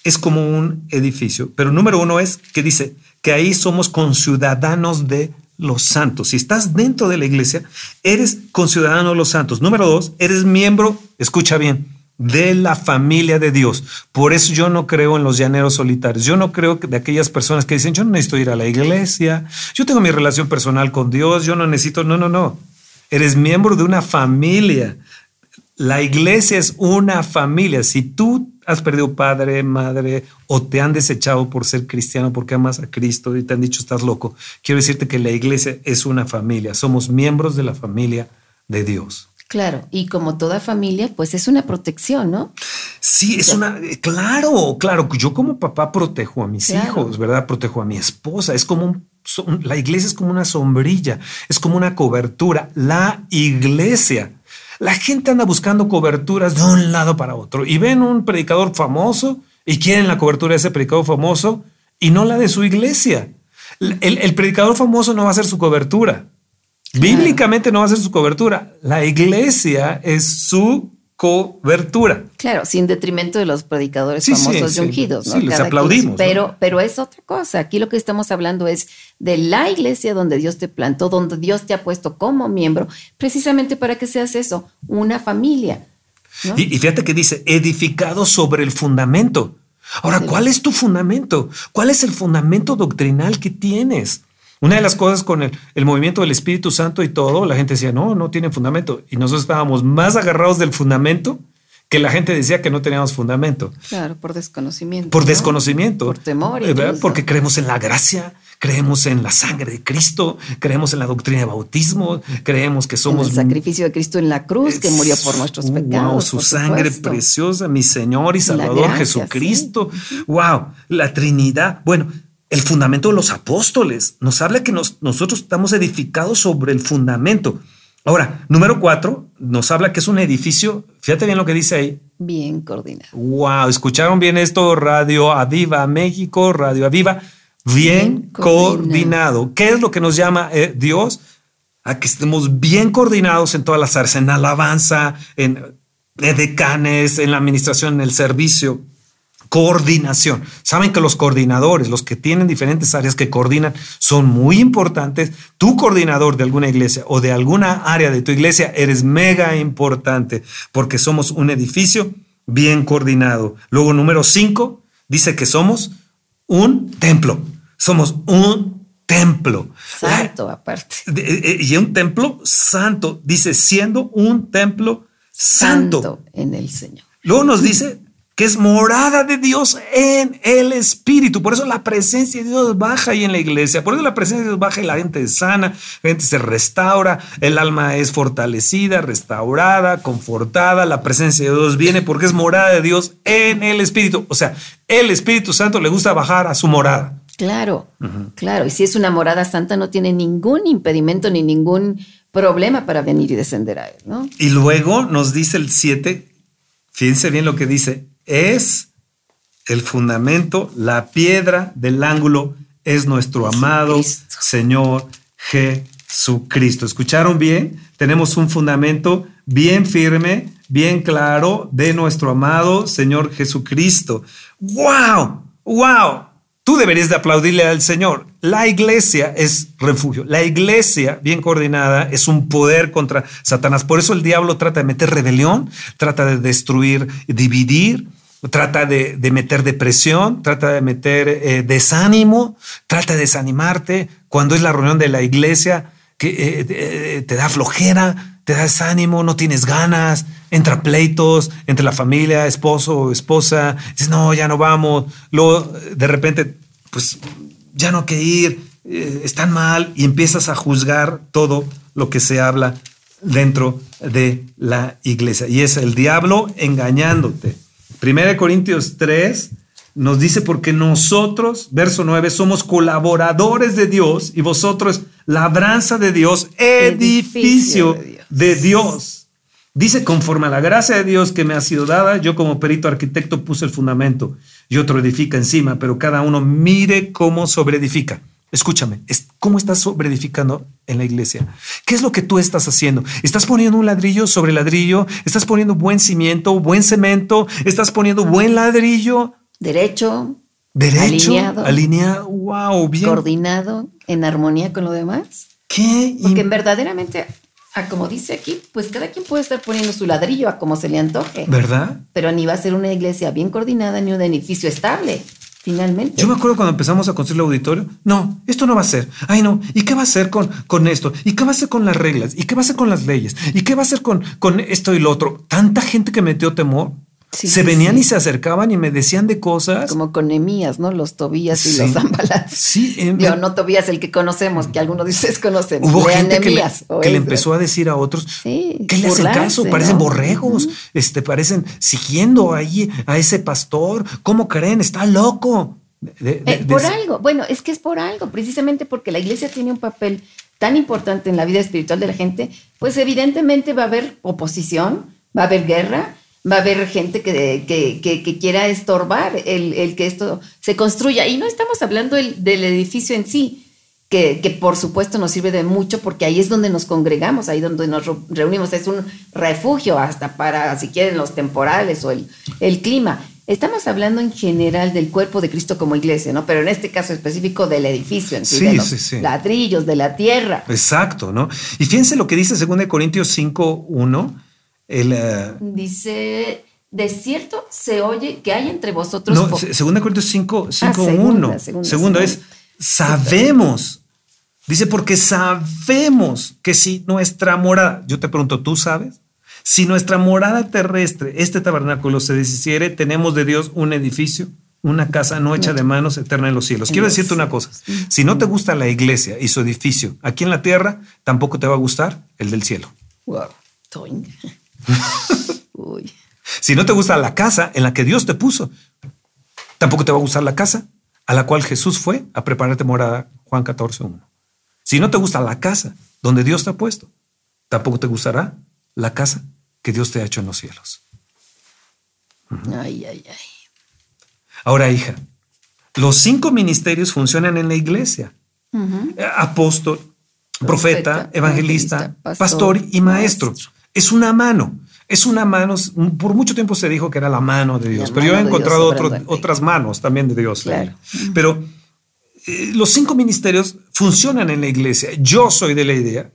es como un edificio, pero número uno es que dice que ahí somos conciudadanos de los santos. Si estás dentro de la iglesia, eres conciudadano de los santos. Número dos, eres miembro, escucha bien, de la familia de Dios. Por eso yo no creo en los llaneros solitarios. Yo no creo de aquellas personas que dicen, yo no necesito ir a la iglesia, yo tengo mi relación personal con Dios, yo no necesito, no, no, no. Eres miembro de una familia. La iglesia es una familia. Si tú has perdido padre, madre o te han desechado por ser cristiano porque amas a Cristo y te han dicho estás loco, quiero decirte que la iglesia es una familia. Somos miembros de la familia de Dios. Claro, y como toda familia, pues es una protección, ¿no? Sí, es una, claro, claro, yo como papá protejo a mis hijos, ¿verdad? Protejo a mi esposa, es como la iglesia es como una sombrilla, es como una cobertura, la iglesia la gente anda buscando coberturas de un lado para otro y ven un predicador famoso y quieren la cobertura de ese predicador famoso y no la de su iglesia. El, predicador famoso no va a ser su cobertura. Bíblicamente no va a ser su cobertura. La iglesia es su cobertura. Claro, sin detrimento de los predicadores famosos y ungidos. Sí, les aplaudimos. pero, pero es otra cosa. Aquí lo que estamos hablando es de la iglesia donde Dios te plantó, donde Dios te ha puesto como miembro, precisamente para que seas eso, una familia. Y, y, fíjate que dice, edificado sobre el fundamento. Ahora, ¿cuál es tu fundamento? ¿Cuál es el fundamento doctrinal que tienes? Una de las cosas con el, movimiento del Espíritu Santo y todo, la gente decía, no, no tiene fundamento. Y nosotros estábamos más agarrados del fundamento que la gente decía que no teníamos fundamento. Claro, por desconocimiento. Por desconocimiento. Por temor. Porque creemos en la gracia, creemos en la sangre de Cristo, creemos en la doctrina de bautismo, creemos que somos... el sacrificio de Cristo en la cruz, que murió por nuestros pecados. Wow, su sangre preciosa, mi Señor y Salvador Jesucristo. Wow, la Trinidad. Bueno, el fundamento de los apóstoles. Nos habla que nosotros estamos edificados sobre el fundamento. Ahora, número cuatro, nos habla que es un edificio, fíjate bien lo que dice ahí. Bien coordinado. Wow, ¿escucharon bien esto? Radio Aviva México, Radio Aviva, bien, coordinado. ¿Qué es lo que nos llama eh, Dios? A que estemos bien coordinados en todas las áreas, en alabanza, en, en decanes, en la administración, en el servicio. Coordinación. Saben que los coordinadores, los que tienen diferentes áreas que coordinan, son muy importantes. Tu coordinador de alguna iglesia o de alguna área de tu iglesia eres mega importante porque somos un edificio bien coordinado. Luego, número cinco, dice que somos un templo. Somos un templo. Santo, aparte. Eh, y un templo santo, dice, siendo un templo santo. santo en el Señor. Luego nos dice que es morada de Dios en el Espíritu. Por eso la presencia de Dios baja ahí en la iglesia. Por eso la presencia de Dios baja y la gente es sana, la gente se restaura, el alma es fortalecida, restaurada, confortada. La presencia de Dios viene porque es morada de Dios en el Espíritu. O sea, el Espíritu Santo le gusta bajar a su morada. Claro, claro. Y si es una morada santa, no tiene ningún impedimento ni ningún problema para venir y descender a él, ¿no? Y luego nos dice el 7, fíjense bien lo que dice, es el fundamento, la piedra del ángulo es nuestro amado Señor Jesucristo. ¿Escucharon bien? Tenemos un fundamento bien firme, bien claro de nuestro amado Señor Jesucristo. ¡Wow! ¡Wow! Tú deberías de aplaudirle al Señor. La iglesia es refugio. La iglesia, bien coordinada, es un poder contra Satanás. Por eso el diablo trata de meter rebelión, trata de destruir, dividir, trata de, meter depresión, trata de meter eh, desánimo, trata de desanimarte. Cuando es la reunión de la iglesia, que eh, eh, te da flojera, te da desánimo, no tienes ganas, entra pleitos entre la familia, esposo o esposa, dices, no, ya no vamos. Luego, de repente, pues ya no hay que ir. están mal y empiezas a juzgar todo lo que se habla dentro de la iglesia. Y es el diablo engañándote. Primera Corintios 3 nos dice porque nosotros, verso 9, somos colaboradores de Dios y vosotros labranza de Dios, edificio, de, Dios. de Dios. Dice, conforme a la gracia de Dios que me ha sido dada, yo como perito arquitecto puse el fundamento y otro edifica encima, pero cada uno mire cómo sobreedifica. Escúchame, ¿cómo estás sobreedificando en la iglesia? ¿Qué es lo que tú estás haciendo? ¿Estás poniendo un ladrillo sobre ladrillo? ¿Estás poniendo buen cimiento, buen cemento? ¿Estás poniendo buen ladrillo? Derecho. Derecho. Alineado. Alineado. Wow, bien. Coordinado, en armonía con lo demás. ¿Qué? Porque verdaderamente como dice aquí, pues cada quien puede estar poniendo su ladrillo a como se le antoje. ¿Verdad? Pero ni va a ser una iglesia bien coordinada ni un edificio estable, finalmente. Yo me acuerdo cuando empezamos a construir el auditorio, no, esto no va a ser. Ay, no, ¿y qué va a hacer con, con esto? ¿Y qué va a hacer con las reglas? ¿Y qué va a hacer con las leyes? ¿Y qué va a hacer con, con esto y lo otro? Tanta gente que metió temor se venían y se acercaban y me decían de cosas. Como con Emías, ¿no? Los Tobías y los Zambalat. Sí. Em, no Tobías el que conocemos, que algunos ustedes conocen. Hubo gente que, le, empezó a decir a otros que le hacen caso, parecen borregos, este, parecen siguiendo ahí a ese pastor. ¿Cómo creen? Está loco. Eh, por algo, bueno, es que es por algo, precisamente porque la iglesia tiene un papel tan importante en la vida espiritual de la gente, pues evidentemente va a haber oposición, va a haber guerra, va a haber gente que, que, quiera estorbar el, que esto se construya. Y no estamos hablando del, edificio en sí, que, por supuesto nos sirve de mucho porque ahí es donde nos congregamos, ahí donde nos reunimos. Es un refugio hasta para, si quieren, los temporales o el, el clima. Estamos hablando en general del cuerpo de Cristo como iglesia, ¿no? Pero en este caso específico del edificio, en sí, de los ladrillos, de la tierra. Exacto, ¿no? Y fíjense lo que dice 2 Corintios 5, 1 eh, Dice, de cierto se oye que hay entre vosotros... No, segunda Corintios 5, 5 1. Segundo es, sabemos. Dice, porque sabemos que si nuestra morada, yo te pregunto, ¿tú sabes? Si nuestra morada terrestre, este tabernáculo se deshiciere, tenemos de Dios un edificio, una casa no hecha de manos eterna en los cielos. Quiero decirte una cosa, si no te gusta la iglesia y su edificio aquí en la tierra, tampoco te va a gustar el del cielo. Wow. Si no te gusta la casa en la que Dios te puso, tampoco te va a gustar la casa a la cual Jesús fue a prepararte morada, Juan 14, 1. Si no te gusta la casa donde Dios te ha puesto, tampoco te gustará la casa que Dios te ha hecho en los cielos. Ay, ay, ay. Ahora, hija, los cinco ministerios funcionan en la iglesia. Apóstol, profeta, evangelista, pastor, y maestro. Es una mano. Es una mano, por mucho tiempo se dijo que era la mano de Dios, pero yo he encontrado otras manos también de Dios. Pero eh, los cinco ministerios funcionan en la iglesia. Yo soy de la idea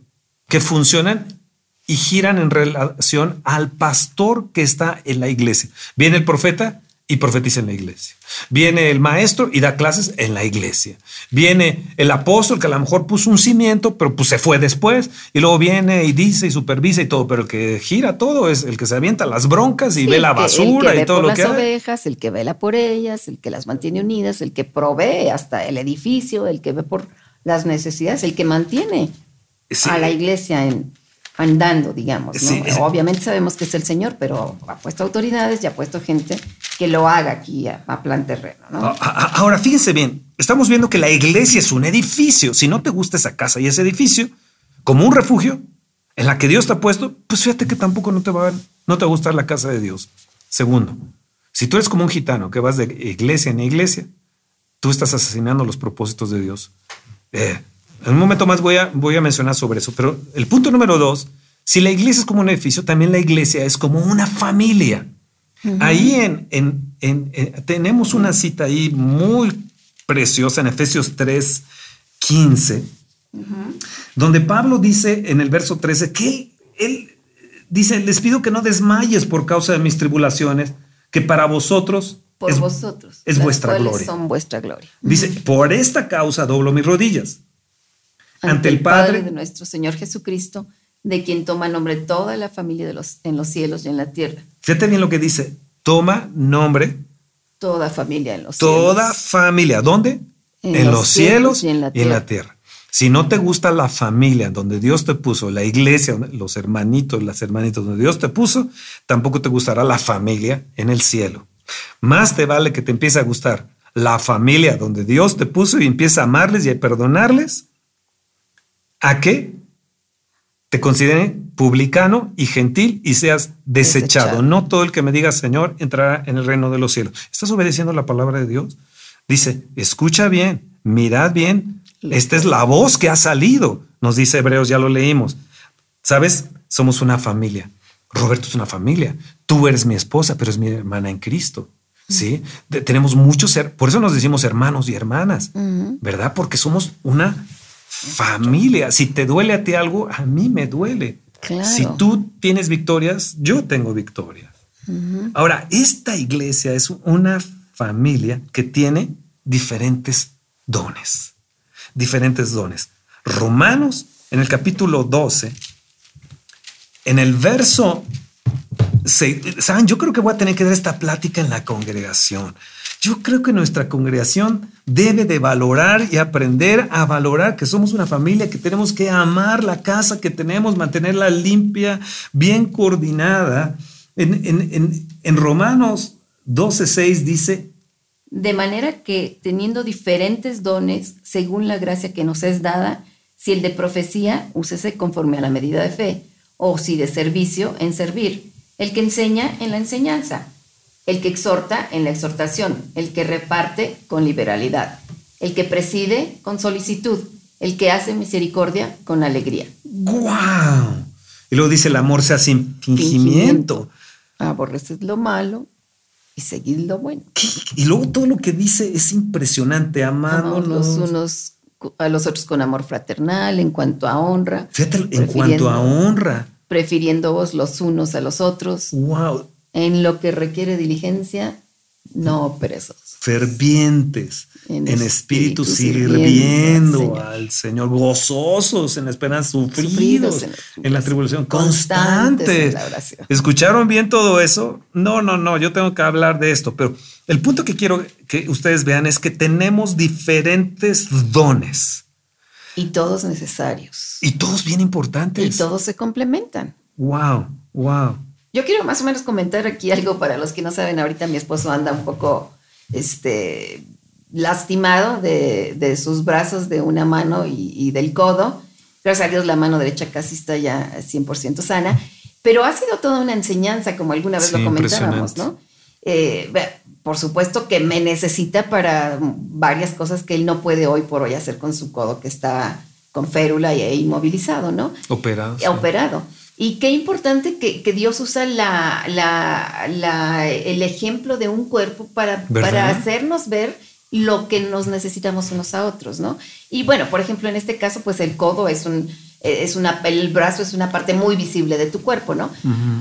que funcionan y giran en relación al pastor que está en la iglesia. Viene el profeta, y profetiza en la iglesia. Viene el maestro y da clases en la iglesia. Viene el apóstol que a lo mejor puso un cimiento, pero pues se fue después. Y luego viene y dice y supervisa y todo. Pero el que gira todo es el que se avienta las broncas y ve la basura y todo lo que las ovejas, el que vela por ellas, el que las mantiene unidas, el que provee hasta el edificio, el que ve por las necesidades, el que mantiene a la iglesia en, andando, digamos. Obviamente sabemos que es el Señor, pero ha puesto autoridades y ha puesto gente que lo haga aquí a, plan terreno. Ah, ah, ah, ahora, fíjense bien, estamos viendo que la iglesia es un edificio. Si no te gusta esa casa y ese edificio, como un refugio en la que Dios te ha puesto, pues fíjate que tampoco no te va a, no te va a gustar la casa de Dios. Segundo, si tú eres como un gitano que vas de iglesia en iglesia, tú estás asesinando los propósitos de Dios. Eh, en un momento más voy a, voy a mencionar sobre eso, pero el punto número dos, si la iglesia es como un edificio, también la iglesia es como una familia. Ahí en, en, tenemos una cita ahí muy preciosa en Efesios 3, 15, donde Pablo dice en el verso 13 que él, dice, les pido que no desmayes por causa de mis tribulaciones, que para vosotros por es, vosotros es vuestra gloria. Son vuestra gloria. Dice, por esta causa doblo mis rodillas ante, el Padre, de nuestro Señor Jesucristo, de quien toma nombre toda la familia de los, en los cielos y en la tierra. Fíjate bien lo que dice, toma nombre. Toda familia en los toda cielos. Toda familia, ¿dónde? en, los, cielos, y, en la, y en la tierra. Si no te gusta la familia donde Dios te puso, la iglesia, los hermanitos, las hermanitas donde Dios te puso, tampoco te gustará la familia en el cielo. Más te vale que te empiece a gustar la familia donde Dios te puso y empieza a amarles y a perdonarles, a que te consideren publicano y gentil y seas desechado. No todo el que me diga Señor entrará en el reino de los cielos. ¿Estás obedeciendo la palabra de Dios? Dice, escucha bien, mirad bien. Esta es la voz que ha salido, nos dice Hebreos, ya lo leímos. ¿Sabes? Somos una familia. Roberto es una familia. Tú eres mi esposa, pero es mi hermana en Cristo. Sí, tenemos muchos ser, por eso nos decimos hermanos y hermanas, ¿verdad? Porque somos una familia. Si te duele a ti algo, a mí me duele. Si tú tienes victorias, yo tengo victorias. Ahora, esta iglesia es una familia que tiene diferentes dones, diferentes dones. Romanos, en el capítulo 12, en el verso Saben, yo creo que voy a tener que dar esta plática en la congregación. Yo creo que nuestra congregación debe de valorar y aprender a valorar que somos una familia, que tenemos que amar la casa que tenemos, mantenerla limpia, bien coordinada. En, en, en, Romanos 12:6 dice, de manera que teniendo diferentes dones según la gracia que nos es dada, si el de profecía, úsese conforme a la medida de fe, o si de servicio, en servir el que enseña en la enseñanza, el que exhorta en la exhortación, el que reparte con liberalidad, el que preside con solicitud, el que hace misericordia con alegría. ¡Guau! Y luego dice el amor sea sin fingimiento. Aborreced lo malo y seguid lo bueno. Y luego todo lo que dice es impresionante, amándonos. los unos a los otros con amor fraternal, en cuanto a honra. Fíjate, en cuanto a honra prefiriéndoos los unos a los otros. Wow. En lo que requiere diligencia, no perezosos. Fervientes, en, espíritu, sirviendo, al, Señor. gozosos en esperanza, sufridos, en, la tribulación, constantes. ¿Escucharon bien todo eso? No, no, no, yo tengo que hablar de esto, pero el punto que quiero que ustedes vean es que tenemos diferentes dones y todos necesarios. Y todos bien importantes. Y todos se complementan. Wow, wow. Yo quiero más o menos comentar aquí algo para los que no saben. Ahorita mi esposo anda un poco este, lastimado de, sus brazos, de una mano y, del codo. Gracias a Dios la mano derecha casi está ya 100% sana. Pero ha sido toda una enseñanza, como alguna vez lo comentábamos, ¿no? Eh, por supuesto que me necesita para varias cosas que él no puede hoy por hoy hacer con su codo que está con férula e inmovilizado, ¿no? Operado. Operado. Y qué importante que, Dios usa la, la, el ejemplo de un cuerpo para, para hacernos ver lo que nos necesitamos unos a otros, ¿no? Y bueno, por ejemplo, en este caso, pues el codo es un, es una, el brazo es una parte muy visible de tu cuerpo, ¿no?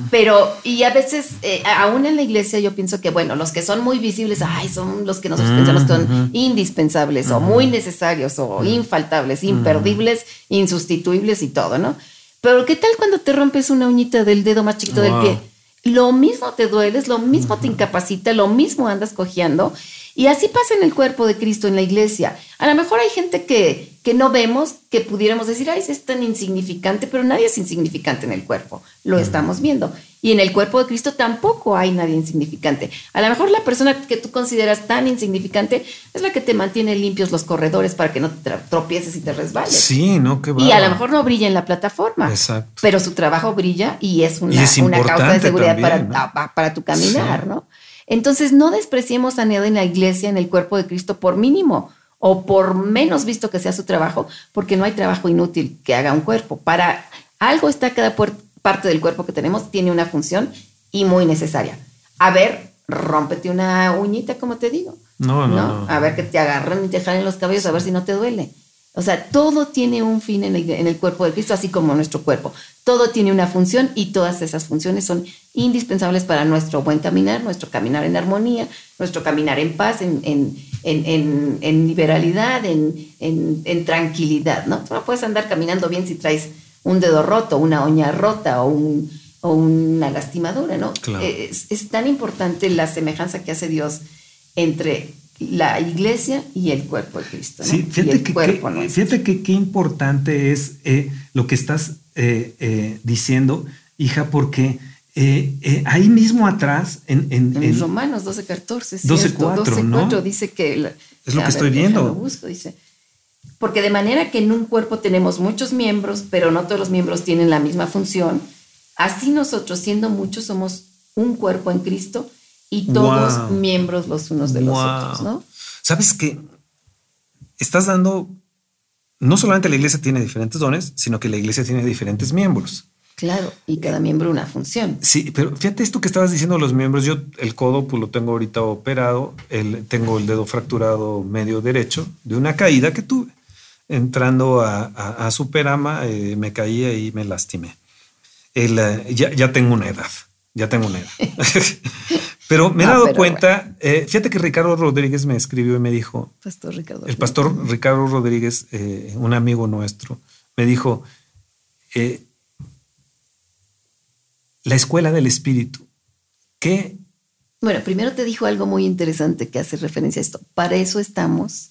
Pero, y a veces, eh, aún en la iglesia yo pienso que, bueno, los que son muy visibles, ay, son los que nosotros pensamos que son indispensables o muy necesarios o infaltables, imperdibles, insustituibles y todo, ¿no? Pero ¿qué tal cuando te rompes una uñita del dedo más chiquito del pie? Lo mismo te dueles, lo mismo te incapacita, lo mismo andas cojeando y así pasa en el cuerpo de Cristo, en la iglesia. A lo mejor hay gente que, que no vemos, que pudiéramos decir, ay, es tan insignificante, pero nadie es insignificante en el cuerpo. Lo estamos viendo. Y en el cuerpo de Cristo tampoco hay nadie insignificante. A lo mejor la persona que tú consideras tan insignificante es la que te mantiene limpios los corredores para que no te tropieces y te resbales. Sí, no, qué Y a lo mejor no brilla en la plataforma. Exacto. Pero su trabajo brilla y es una, una causa de seguridad para, para tu caminar, ¿no? Entonces, no despreciemos a nadie en la iglesia, en el cuerpo de Cristo, por mínimo o por menos visto que sea su trabajo, porque no hay trabajo inútil que haga un cuerpo. Para algo está cada parte del cuerpo que tenemos, tiene una función y muy necesaria. A ver, rómpete una uñita, como te digo. No, no, A ver que te agarren y te jalen los cabellos, a ver si no te duele. O sea, todo tiene un fin en el, cuerpo de Cristo, así como nuestro cuerpo. Todo tiene una función y todas esas funciones son indispensables para nuestro buen caminar, nuestro caminar en armonía, nuestro caminar en paz, en, en, liberalidad, en, tranquilidad. ¿no? Tú no puedes andar caminando bien si traes un dedo roto, una uña rota o, una lastimadura. ¿no? Es, es tan importante la semejanza que hace Dios entre la iglesia y el cuerpo de Cristo. Sí, fíjate, que, fíjate que qué importante es eh, lo que estás eh, eh, diciendo, hija, porque ahí mismo atrás, en, en, Romanos 12, 14, 12, 4, ¿no? dice que... es lo que estoy viendo. busco, dice, porque de manera que en un cuerpo tenemos muchos miembros, pero no todos los miembros tienen la misma función, así nosotros, siendo muchos, somos un cuerpo en Cristo y todos miembros los unos de los otros, ¿no? ¿Sabes qué? Estás dando, no solamente la iglesia tiene diferentes dones, sino que la iglesia tiene diferentes miembros. Claro, y cada miembro una función. Sí, pero fíjate esto que estabas diciendo los miembros. Yo el codo pues lo tengo ahorita operado, el, tengo el dedo fracturado medio derecho de una caída que tuve. Entrando a, a, Superama eh, me caí y me lastimé. El, eh, ya, ya tengo una edad, ya tengo una edad. Pero me he dado cuenta, eh, fíjate que Ricardo Rodríguez me escribió y me dijo, pastor Ricardo el pastor Ricardo Rodríguez, eh, un amigo nuestro, me dijo, eh, la escuela del espíritu, ¿qué? Bueno, primero te dijo algo muy interesante que hace referencia a esto. Para eso estamos.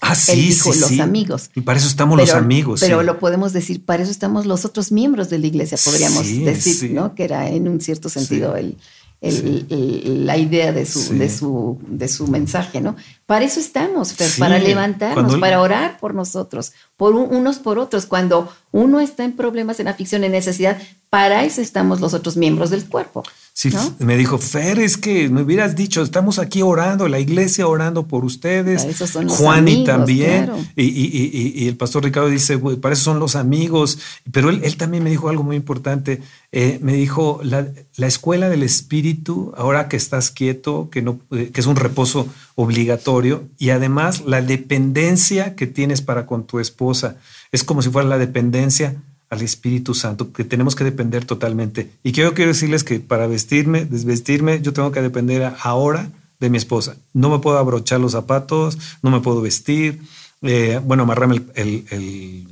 Ah, sí, sí, los amigos. Y para eso estamos los amigos. Pero lo podemos decir, para eso estamos los otros miembros de la iglesia, podríamos decir, ¿no? Que era en un cierto sentido el, la idea de su, de, su, de su mensaje, ¿no? Para eso estamos, para levantarnos, para orar por nosotros, por unos por otros. Cuando uno está en problemas, en afición, en necesidad, para eso estamos los otros miembros del cuerpo. Sí, me dijo, Fer, es que me hubieras dicho, estamos aquí orando, la iglesia orando por ustedes. Juan y también. Y, el pastor Ricardo dice, para eso son los amigos. Pero él, también me dijo algo muy importante. Eh, me dijo, la, escuela del espíritu, ahora que estás quieto, que, no, eh, que es un reposo obligatorio, y además la dependencia que tienes para con tu esposa. Es como si fuera la dependencia al Espíritu Santo, que tenemos que depender totalmente. Y quiero, quiero decirles que para vestirme, desvestirme, yo tengo que depender ahora de mi esposa. No me puedo abrochar los zapatos, no me puedo vestir. Eh, bueno, amarrarme el,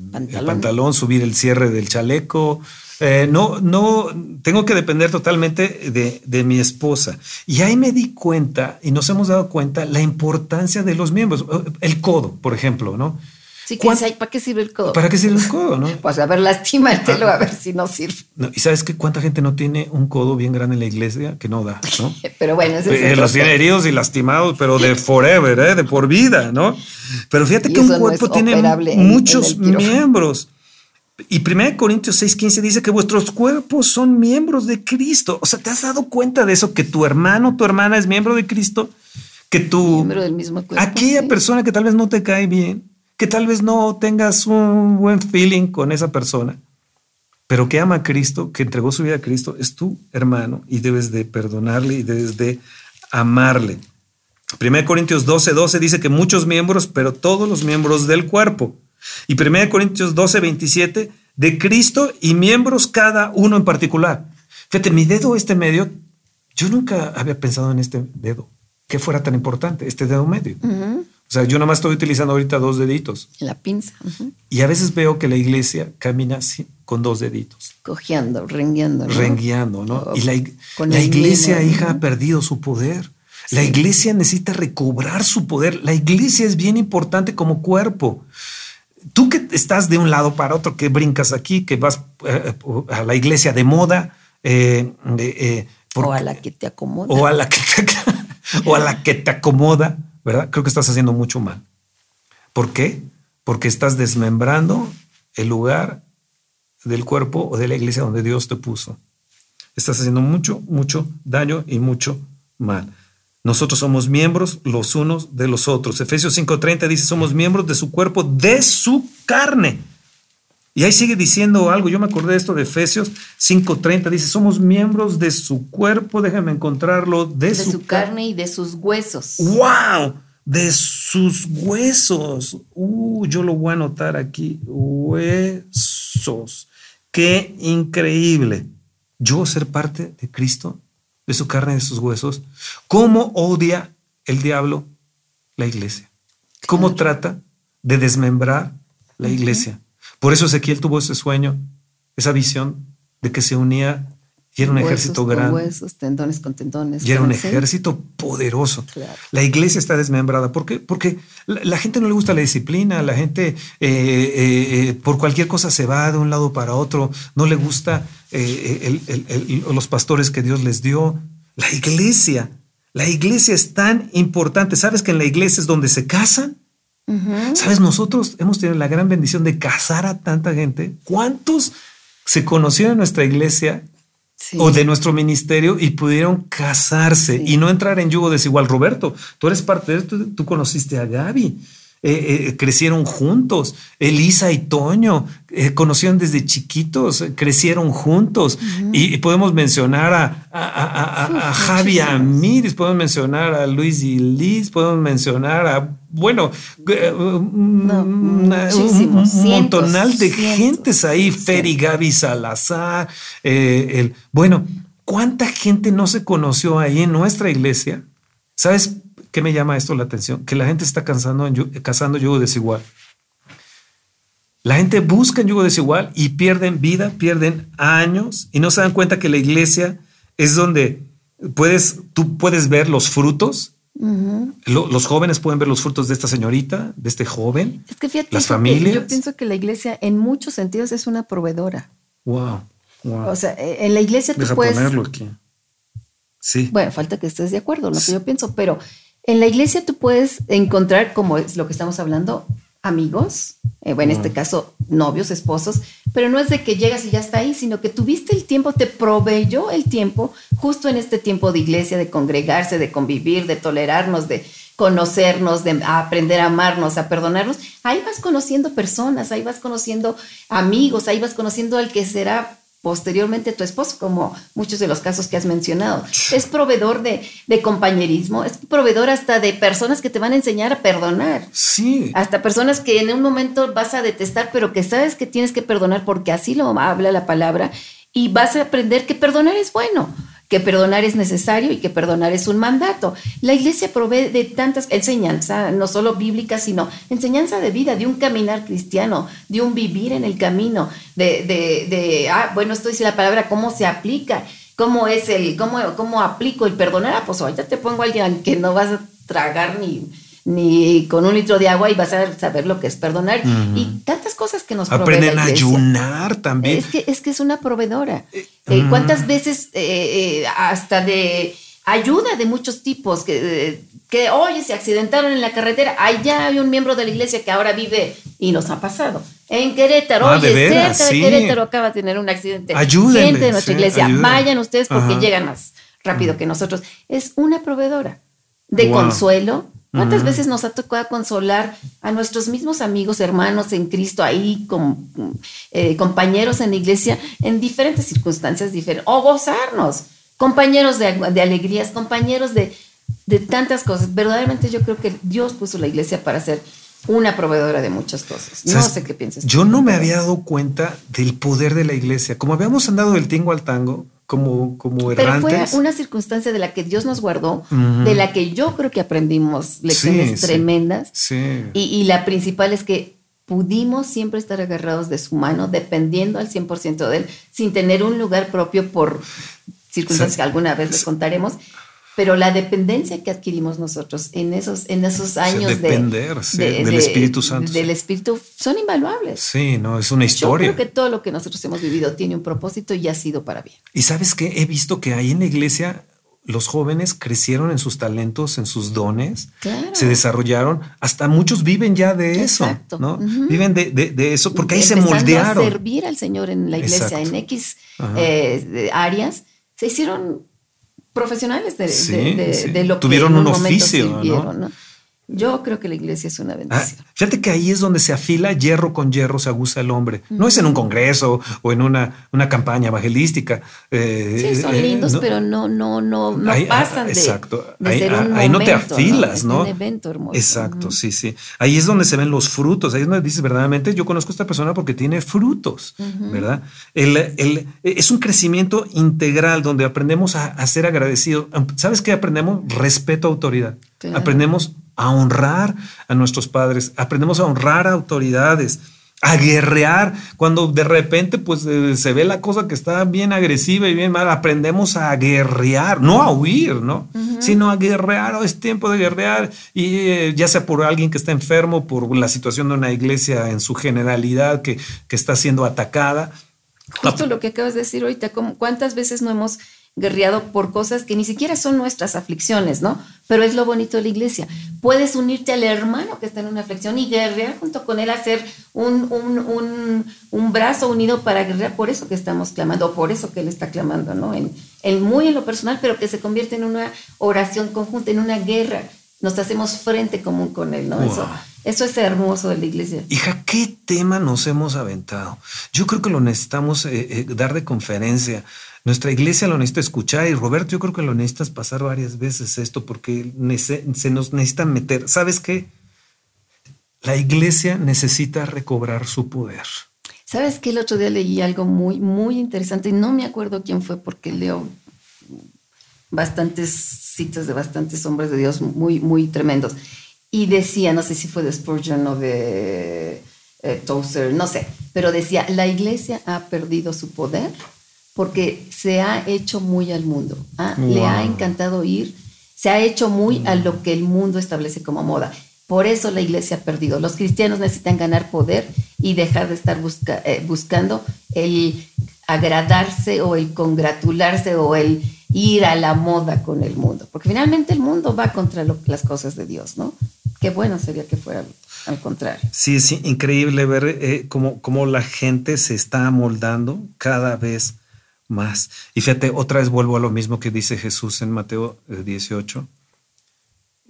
pantalón. subir el cierre del chaleco. Eh, no, no, tengo que depender totalmente de, de, mi esposa. Y ahí me di cuenta y nos hemos dado cuenta la importancia de los miembros. El codo, por ejemplo, ¿no? Sí, ¿para qué sirve el codo? ¿Para qué sirve el codo, no? Pues a ver, lastímatelo a ver si no sirve. ¿Y sabes qué? ¿Cuánta gente no tiene un codo bien grande en la iglesia que no da, no? pero bueno, ese es Los tiene heridos y lastimados, pero de forever, ¿eh? de por vida, ¿no? Pero fíjate que un cuerpo tiene muchos miembros. Y 1 Corintios 6:15 dice que vuestros cuerpos son miembros de Cristo. O sea, ¿te has dado cuenta de eso? Que tu hermano, tu hermana es miembro de Cristo. Que tu... Miembro del mismo cuerpo. Aquella persona que tal vez no te cae bien que tal vez no tengas un buen feeling con esa persona, pero que ama a Cristo, que entregó su vida a Cristo, es tu hermano y debes de perdonarle y debes de amarle. 1 Corintios 12, 12 dice que muchos miembros, pero todos los miembros del cuerpo. Y 1 Corintios 12, 27, de Cristo y miembros cada uno en particular. Fíjate, mi dedo este medio, yo nunca había pensado en este dedo, que fuera tan importante, este dedo medio. O sea, yo nada más estoy utilizando ahorita dos deditos. La pinza. Y a veces veo que la iglesia camina así, con dos deditos. Cojeando, rengueando. Rengueando, ¿no? y la, iglesia, hija, ha perdido su poder. La iglesia necesita recobrar su poder. La iglesia es bien importante como cuerpo. Tú que estás de un lado para otro, que brincas aquí, que vas eh, a la iglesia de moda. Eh, eh, o a la que te acomoda. O a la que o a la que te acomoda Creo que estás haciendo mucho mal. ¿Por qué? Porque estás desmembrando el lugar del cuerpo o de la iglesia donde Dios te puso. Estás haciendo mucho, mucho daño y mucho mal. Nosotros somos miembros los unos de los otros. Efesios 5:30 dice, somos miembros de su cuerpo, de su carne. Y ahí sigue diciendo algo, yo me acordé de esto de Efesios 5:30, dice, somos miembros de su cuerpo, déjame encontrarlo, de, de su, carne y de sus huesos. ¡Wow! De sus huesos. Uh, yo lo voy a anotar aquí, huesos. Qué increíble. Yo ser parte de Cristo, de su carne y de sus huesos. ¿Cómo odia el diablo la iglesia? ¿Cómo trata de desmembrar la iglesia? Por eso Ezequiel tuvo ese sueño, esa visión de que se unía Y era un ejército grande. huesos, tendones con tendones. Y era un ejército poderoso. La iglesia está desmembrada. ¿Por qué? Porque la, gente no le gusta la disciplina, la gente eh, eh, por cualquier cosa se va de un lado para otro, no le gusta los pastores que Dios les dio. La iglesia, la iglesia es tan importante. ¿Sabes que en la iglesia es donde se casan? ¿Sabes? Nosotros hemos tenido la gran bendición de casar a tanta gente. ¿Cuántos se conocieron en nuestra iglesia o de nuestro ministerio y pudieron casarse y no entrar en yugo desigual? Roberto, tú eres parte de esto, tú conociste a Gaby. Eh, eh, crecieron juntos. Elisa y Toño eh, conocieron desde chiquitos, crecieron juntos. y, podemos mencionar a, a, Javi Amiris, podemos mencionar a Luis y Liz, podemos mencionar a, bueno, un, montonal de gentes ahí, Fer y Gaby Salazar. el, bueno, ¿cuánta gente no se conoció ahí en nuestra iglesia? ¿Sabes ¿Qué me llama esto la atención? Que la gente está cansando en, cazando yugo desigual. La gente busca en yugo desigual y pierden vida, pierden años y no se dan cuenta que la iglesia es donde puedes, tú puedes ver los frutos. los jóvenes pueden ver los frutos de esta señorita, de este joven. Es que fíjate, las familias. Yo pienso que la iglesia en muchos sentidos es una proveedora. Wow. O sea, en la iglesia tú puedes. ponerlo aquí. Sí. Bueno, falta que estés de acuerdo, lo que yo pienso, pero en la iglesia tú puedes encontrar, como es lo que estamos hablando, amigos, eh, bueno, en este caso novios, esposos, pero no es de que llegas y ya está ahí, sino que tuviste el tiempo, te proveyó el tiempo justo en este tiempo de iglesia, de congregarse, de convivir, de tolerarnos, de conocernos, de aprender a amarnos, a perdonarnos. Ahí vas conociendo personas, ahí vas conociendo amigos, ahí vas conociendo al que será posteriormente tu esposo, como muchos de los casos que has mencionado. Es proveedor de, compañerismo, es proveedor hasta de personas que te van a enseñar a perdonar. Sí. Hasta personas que en un momento vas a detestar, pero que sabes que tienes que perdonar porque así lo habla la palabra y vas a aprender que perdonar es bueno que perdonar es necesario y que perdonar es un mandato. La iglesia provee de tantas enseñanzas, no solo bíblicas, sino enseñanza de vida, de un caminar cristiano, de un vivir en el camino, de, de, de ah, bueno, esto dice la palabra, cómo se aplica, cómo es el, cómo, cómo aplico el perdonar. Ah, pues ahorita te pongo a alguien que no vas a tragar ni ni con un litro de agua y vas a saber lo que es perdonar. Y tantas cosas que nos Aprenden a ayunar también. Es que, es que es una proveedora. Eh, eh, ¿Cuántas veces eh, hasta de ayuda de muchos tipos que, que, oye, se accidentaron en la carretera? Allá hay un miembro de la iglesia que ahora vive y nos ha pasado. En Querétaro, ah, oye, cerca de Querétaro acaba de tener un accidente. Ayúdenme, Gente de nuestra iglesia, vayan ustedes porque llegan más rápido que nosotros. Es una proveedora de consuelo, ¿Cuántas veces nos ha tocado consolar a nuestros mismos amigos, hermanos en Cristo, ahí con eh, compañeros en la iglesia, en diferentes circunstancias diferentes, o gozarnos, compañeros de, alegrías, compañeros de, de tantas cosas. Verdaderamente yo creo que Dios puso la iglesia para ser una proveedora de muchas cosas. No sé qué piensas. Yo no me había dado cuenta del poder de la iglesia. Como habíamos andado del tingo al tango, como, como errantes. Pero fue una circunstancia de la que Dios nos guardó, de la que yo creo que aprendimos lecciones tremendas. Sí. Y, la principal es que pudimos siempre estar agarrados de su mano, dependiendo al 100% de él, sin tener un lugar propio por circunstancias que alguna vez les contaremos pero la dependencia que adquirimos nosotros en esos, en esos años de, del Espíritu Santo. Del Espíritu son invaluables. Sí, no, es una historia. Yo creo que todo lo que nosotros hemos vivido tiene un propósito y ha sido para bien. Y sabes que he visto que ahí en la iglesia los jóvenes crecieron en sus talentos, en sus dones, se desarrollaron, hasta muchos viven ya de eso, ¿no? Viven de, de, eso porque ahí se moldearon. A servir al Señor en la iglesia, en X eh, áreas, se hicieron profesionales de, lo que Tuvieron un oficio, ¿no? Yo creo que la iglesia es una ah, bendición. fíjate que ahí es donde se afila hierro con hierro, se aguza el hombre. No es en un congreso o en una, una campaña evangelística. Eh, sí, son eh, lindos, pero no, no, no, no pasan de, exacto. ahí, no te afilas, ¿no? un evento hermoso. Exacto, sí, sí. Ahí es donde se ven los frutos. Ahí es donde dices, verdaderamente, yo conozco a esta persona porque tiene frutos, ¿verdad? El, es un crecimiento integral donde aprendemos a, a ser agradecidos. ¿Sabes qué aprendemos? Respeto a autoridad. Aprendemos a honrar a nuestros padres, aprendemos a honrar a autoridades. a guerrear, cuando de repente pues eh, se ve la cosa que está bien agresiva y bien mal, aprendemos a guerrear, no a huir, ¿no? Sino a guerrear, oh, es tiempo de guerrear y eh, ya sea por alguien que está enfermo, por la situación de una iglesia en su generalidad que, que está siendo atacada. Justo lo que acabas de decir ahorita, ¿cuántas veces no hemos guerreado por cosas que ni siquiera son nuestras aflicciones, ¿no? Pero es lo bonito de la iglesia. Puedes unirte al hermano que está en una aflicción y guerrear junto con él, hacer un, un, brazo unido para guerrear por eso que estamos clamando, por eso que él está clamando, ¿no? En, en, muy en lo personal, pero que se convierte en una oración conjunta, en una guerra. Nos hacemos frente común con él, ¿no? Eso, eso es hermoso de la iglesia. Hija, ¿qué tema nos hemos aventado? Yo creo que lo necesitamos eh, eh, dar de conferencia. Nuestra iglesia lo necesita escuchar y Roberto, yo creo que lo necesitas pasar varias veces esto porque se nos necesita meter. ¿Sabes qué? La iglesia necesita recobrar su poder. ¿Sabes qué? El otro día leí algo muy, muy interesante y no me acuerdo quién fue porque leo bastantes citas de bastantes hombres de Dios muy, muy tremendos. Y decía, no sé si fue de Spurgeon o de eh, Tozer, no sé, pero decía, la iglesia ha perdido su poder porque se ha hecho muy al mundo. ¿ah? Le ha encantado ir, se ha hecho muy a lo que el mundo establece como moda. Por eso la iglesia ha perdido. Los cristianos necesitan ganar poder y dejar de estar eh, buscando el agradarse o el congratularse o el ir a la moda con el mundo. Porque finalmente el mundo va contra las cosas de Dios, ¿no? Qué bueno sería que fuera al contrario. Sí, es increíble ver eh, cómo, cómo la gente se está amoldando cada vez más. Y fíjate, otra vez vuelvo a lo mismo que dice Jesús en Mateo 18. Eh,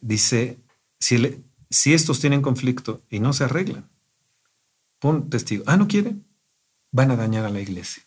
dice, si, si estos tienen conflicto y no se arreglan, pon testigo. Ah, ¿no quieren? Van a dañar a la iglesia.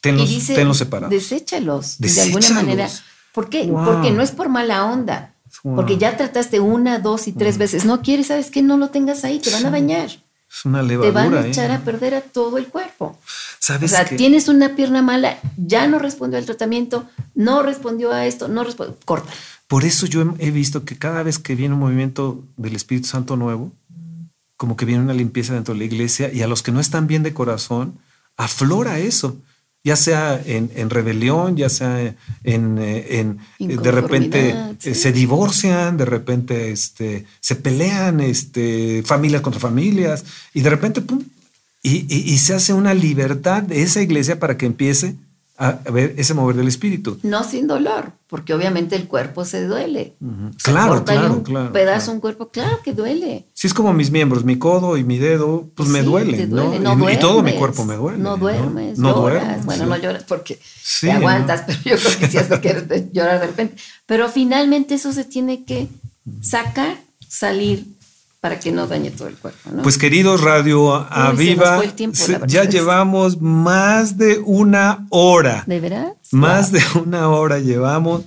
Tenlos, separados. Deséchalos, de alguna manera. ¿Por qué? Porque no es por mala onda. Porque ya trataste una, dos y tres veces. No quieres, ¿sabes qué? No lo tengas ahí, te van a bañar. Es una levadura. Te van a ¿eh? echar a perder a todo el cuerpo. ¿Sabes o sea, tienes una pierna mala, ya no respondió al tratamiento, no respondió a esto, no respondió, corta. Por eso yo he visto que cada vez que viene un movimiento del Espíritu Santo nuevo, como que viene una limpieza dentro de la iglesia y a los que no están bien de corazón, aflora eso ya sea en, rebelión, ya sea en, eh, de repente eh, se divorcian, de repente este, se pelean este, familias contra familias y de repente, pum, y, se hace una libertad de esa iglesia para que empiece a ver ese mover del espíritu. No sin dolor, porque obviamente el cuerpo se duele. Claro, claro, un claro. Pedazo un cuerpo, claro que duele. Si es como mis miembros, mi codo y mi dedo, pues me duelen, ¿no? y, todo mi cuerpo me duele. No duermes, no, lloras. bueno, no lloras porque te aguantas, pero yo creo que sí hasta quieres llorar de repente. Pero finalmente eso se tiene que sacar, salir para que no dañe todo el cuerpo. Pues queridos Radio Aviva, ya llevamos más de una hora. ¿De verdad? Más de una hora llevamos.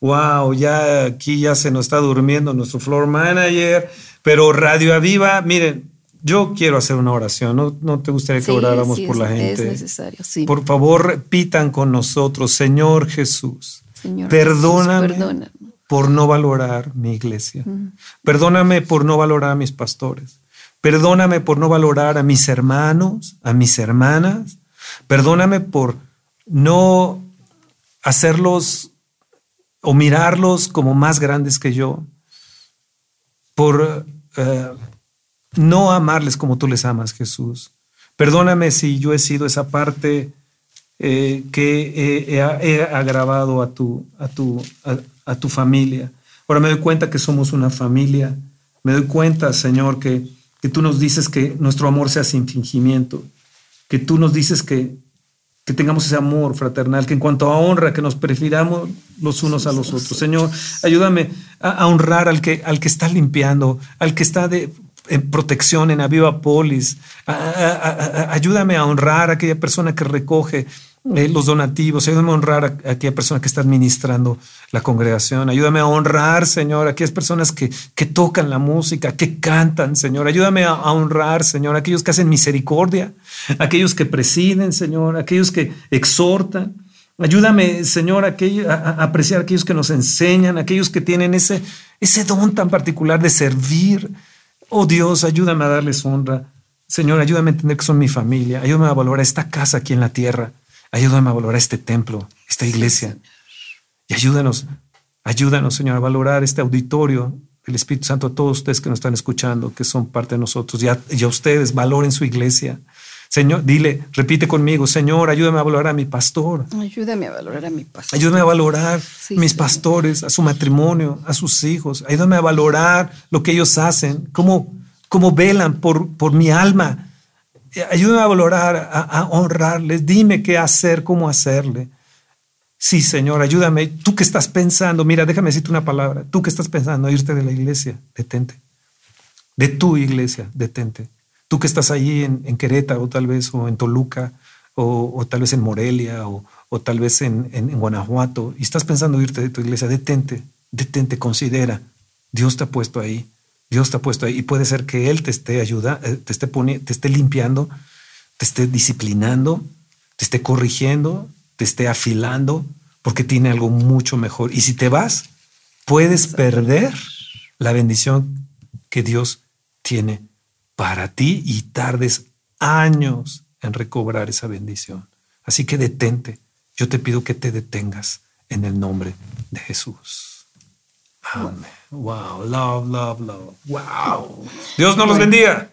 Wow, ya aquí ya se nos está durmiendo nuestro floor manager, pero Radio Aviva, miren, yo quiero hacer una oración, ¿no, no te gustaría que oráramos por la gente? Es necesario, sí. Por favor, repitan con nosotros, Señor Jesús, perdóname, perdóname por no valorar mi iglesia. Perdóname por no valorar a mis pastores. Perdóname por no valorar a mis hermanos, a mis hermanas. Perdóname por no hacerlos o mirarlos como más grandes que yo. Por eh, no amarles como tú les amas, Jesús. Perdóname si yo he sido esa parte eh, que he, agravado a tu, a tu, a tu familia. Ahora me doy cuenta que somos una familia. Me doy cuenta, Señor, que, que tú nos dices que nuestro amor sea sin fingimiento, que tú nos dices que, que tengamos ese amor fraternal, que en cuanto a honra, que nos prefiramos los unos a los otros. Señor, ayúdame a, honrar al que, al que está limpiando, al que está de, en protección en Aviva Polis. ayúdame a honrar a aquella persona que recoge eh, los donativos, ayúdame a honrar a, aquella persona que está administrando la congregación, ayúdame a honrar, Señor, a aquellas personas que, que tocan la música, que cantan, Señor, ayúdame a, honrar, Señor, a aquellos que hacen misericordia, aquellos que presiden, Señor, aquellos que exhortan. Ayúdame, Señor, a, a, apreciar a aquellos que nos enseñan, aquellos que tienen ese, ese don tan particular de servir. Oh Dios, ayúdame a darles honra Señor, ayúdame a entender que son mi familia. Ayúdame a valorar esta casa aquí en la tierra. Ayúdame a valorar este templo, esta iglesia. Y ayúdanos, ayúdanos, Señor, a valorar este auditorio del Espíritu Santo a todos ustedes que nos están escuchando, que son parte de nosotros. Y a, ustedes, valoren su iglesia. Señor, dile, repite conmigo, Señor, ayúdame a valorar a mi pastor. Ayúdame a valorar a mi pastor. Ayúdame a valorar a mis pastores, a su matrimonio, a sus hijos. Ayúdame a valorar lo que ellos hacen, cómo, cómo velan por, por mi alma. Ayúdame a valorar, a, honrarles. Dime qué hacer, cómo hacerle. Sí, Señor, ayúdame. Tú que estás pensando, mira, déjame decirte una palabra. Tú que estás pensando irte de la iglesia, detente. De tu iglesia, detente. Tú que estás allí en, en Querétaro, tal vez, en Toluca, o, tal vez en Morelia, o, tal vez en, en, Guanajuato, y estás pensando irte de tu iglesia, detente, detente, considera. Dios te ha puesto ahí. Dios te ha puesto ahí. Y puede ser que Él te esté ayudando, eh, te esté poniendo, te esté limpiando, te esté disciplinando, te esté corrigiendo, te esté afilando, porque tiene algo mucho mejor. Y si te vas, puedes perder la bendición que Dios tiene para ti y tardes años en recobrar esa bendición. Así que detente. Yo te pido que te detengas en el nombre de Jesús. Amén. Wow, love, love, love. Wow. Dios nos los bendiga.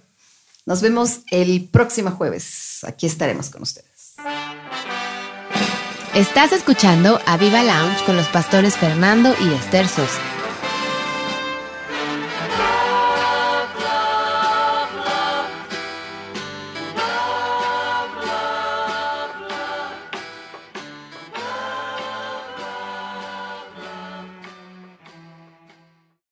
Nos vemos el próximo jueves. Aquí estaremos con ustedes. Estás escuchando a Viva Lounge con los pastores Fernando y Esther Sosa.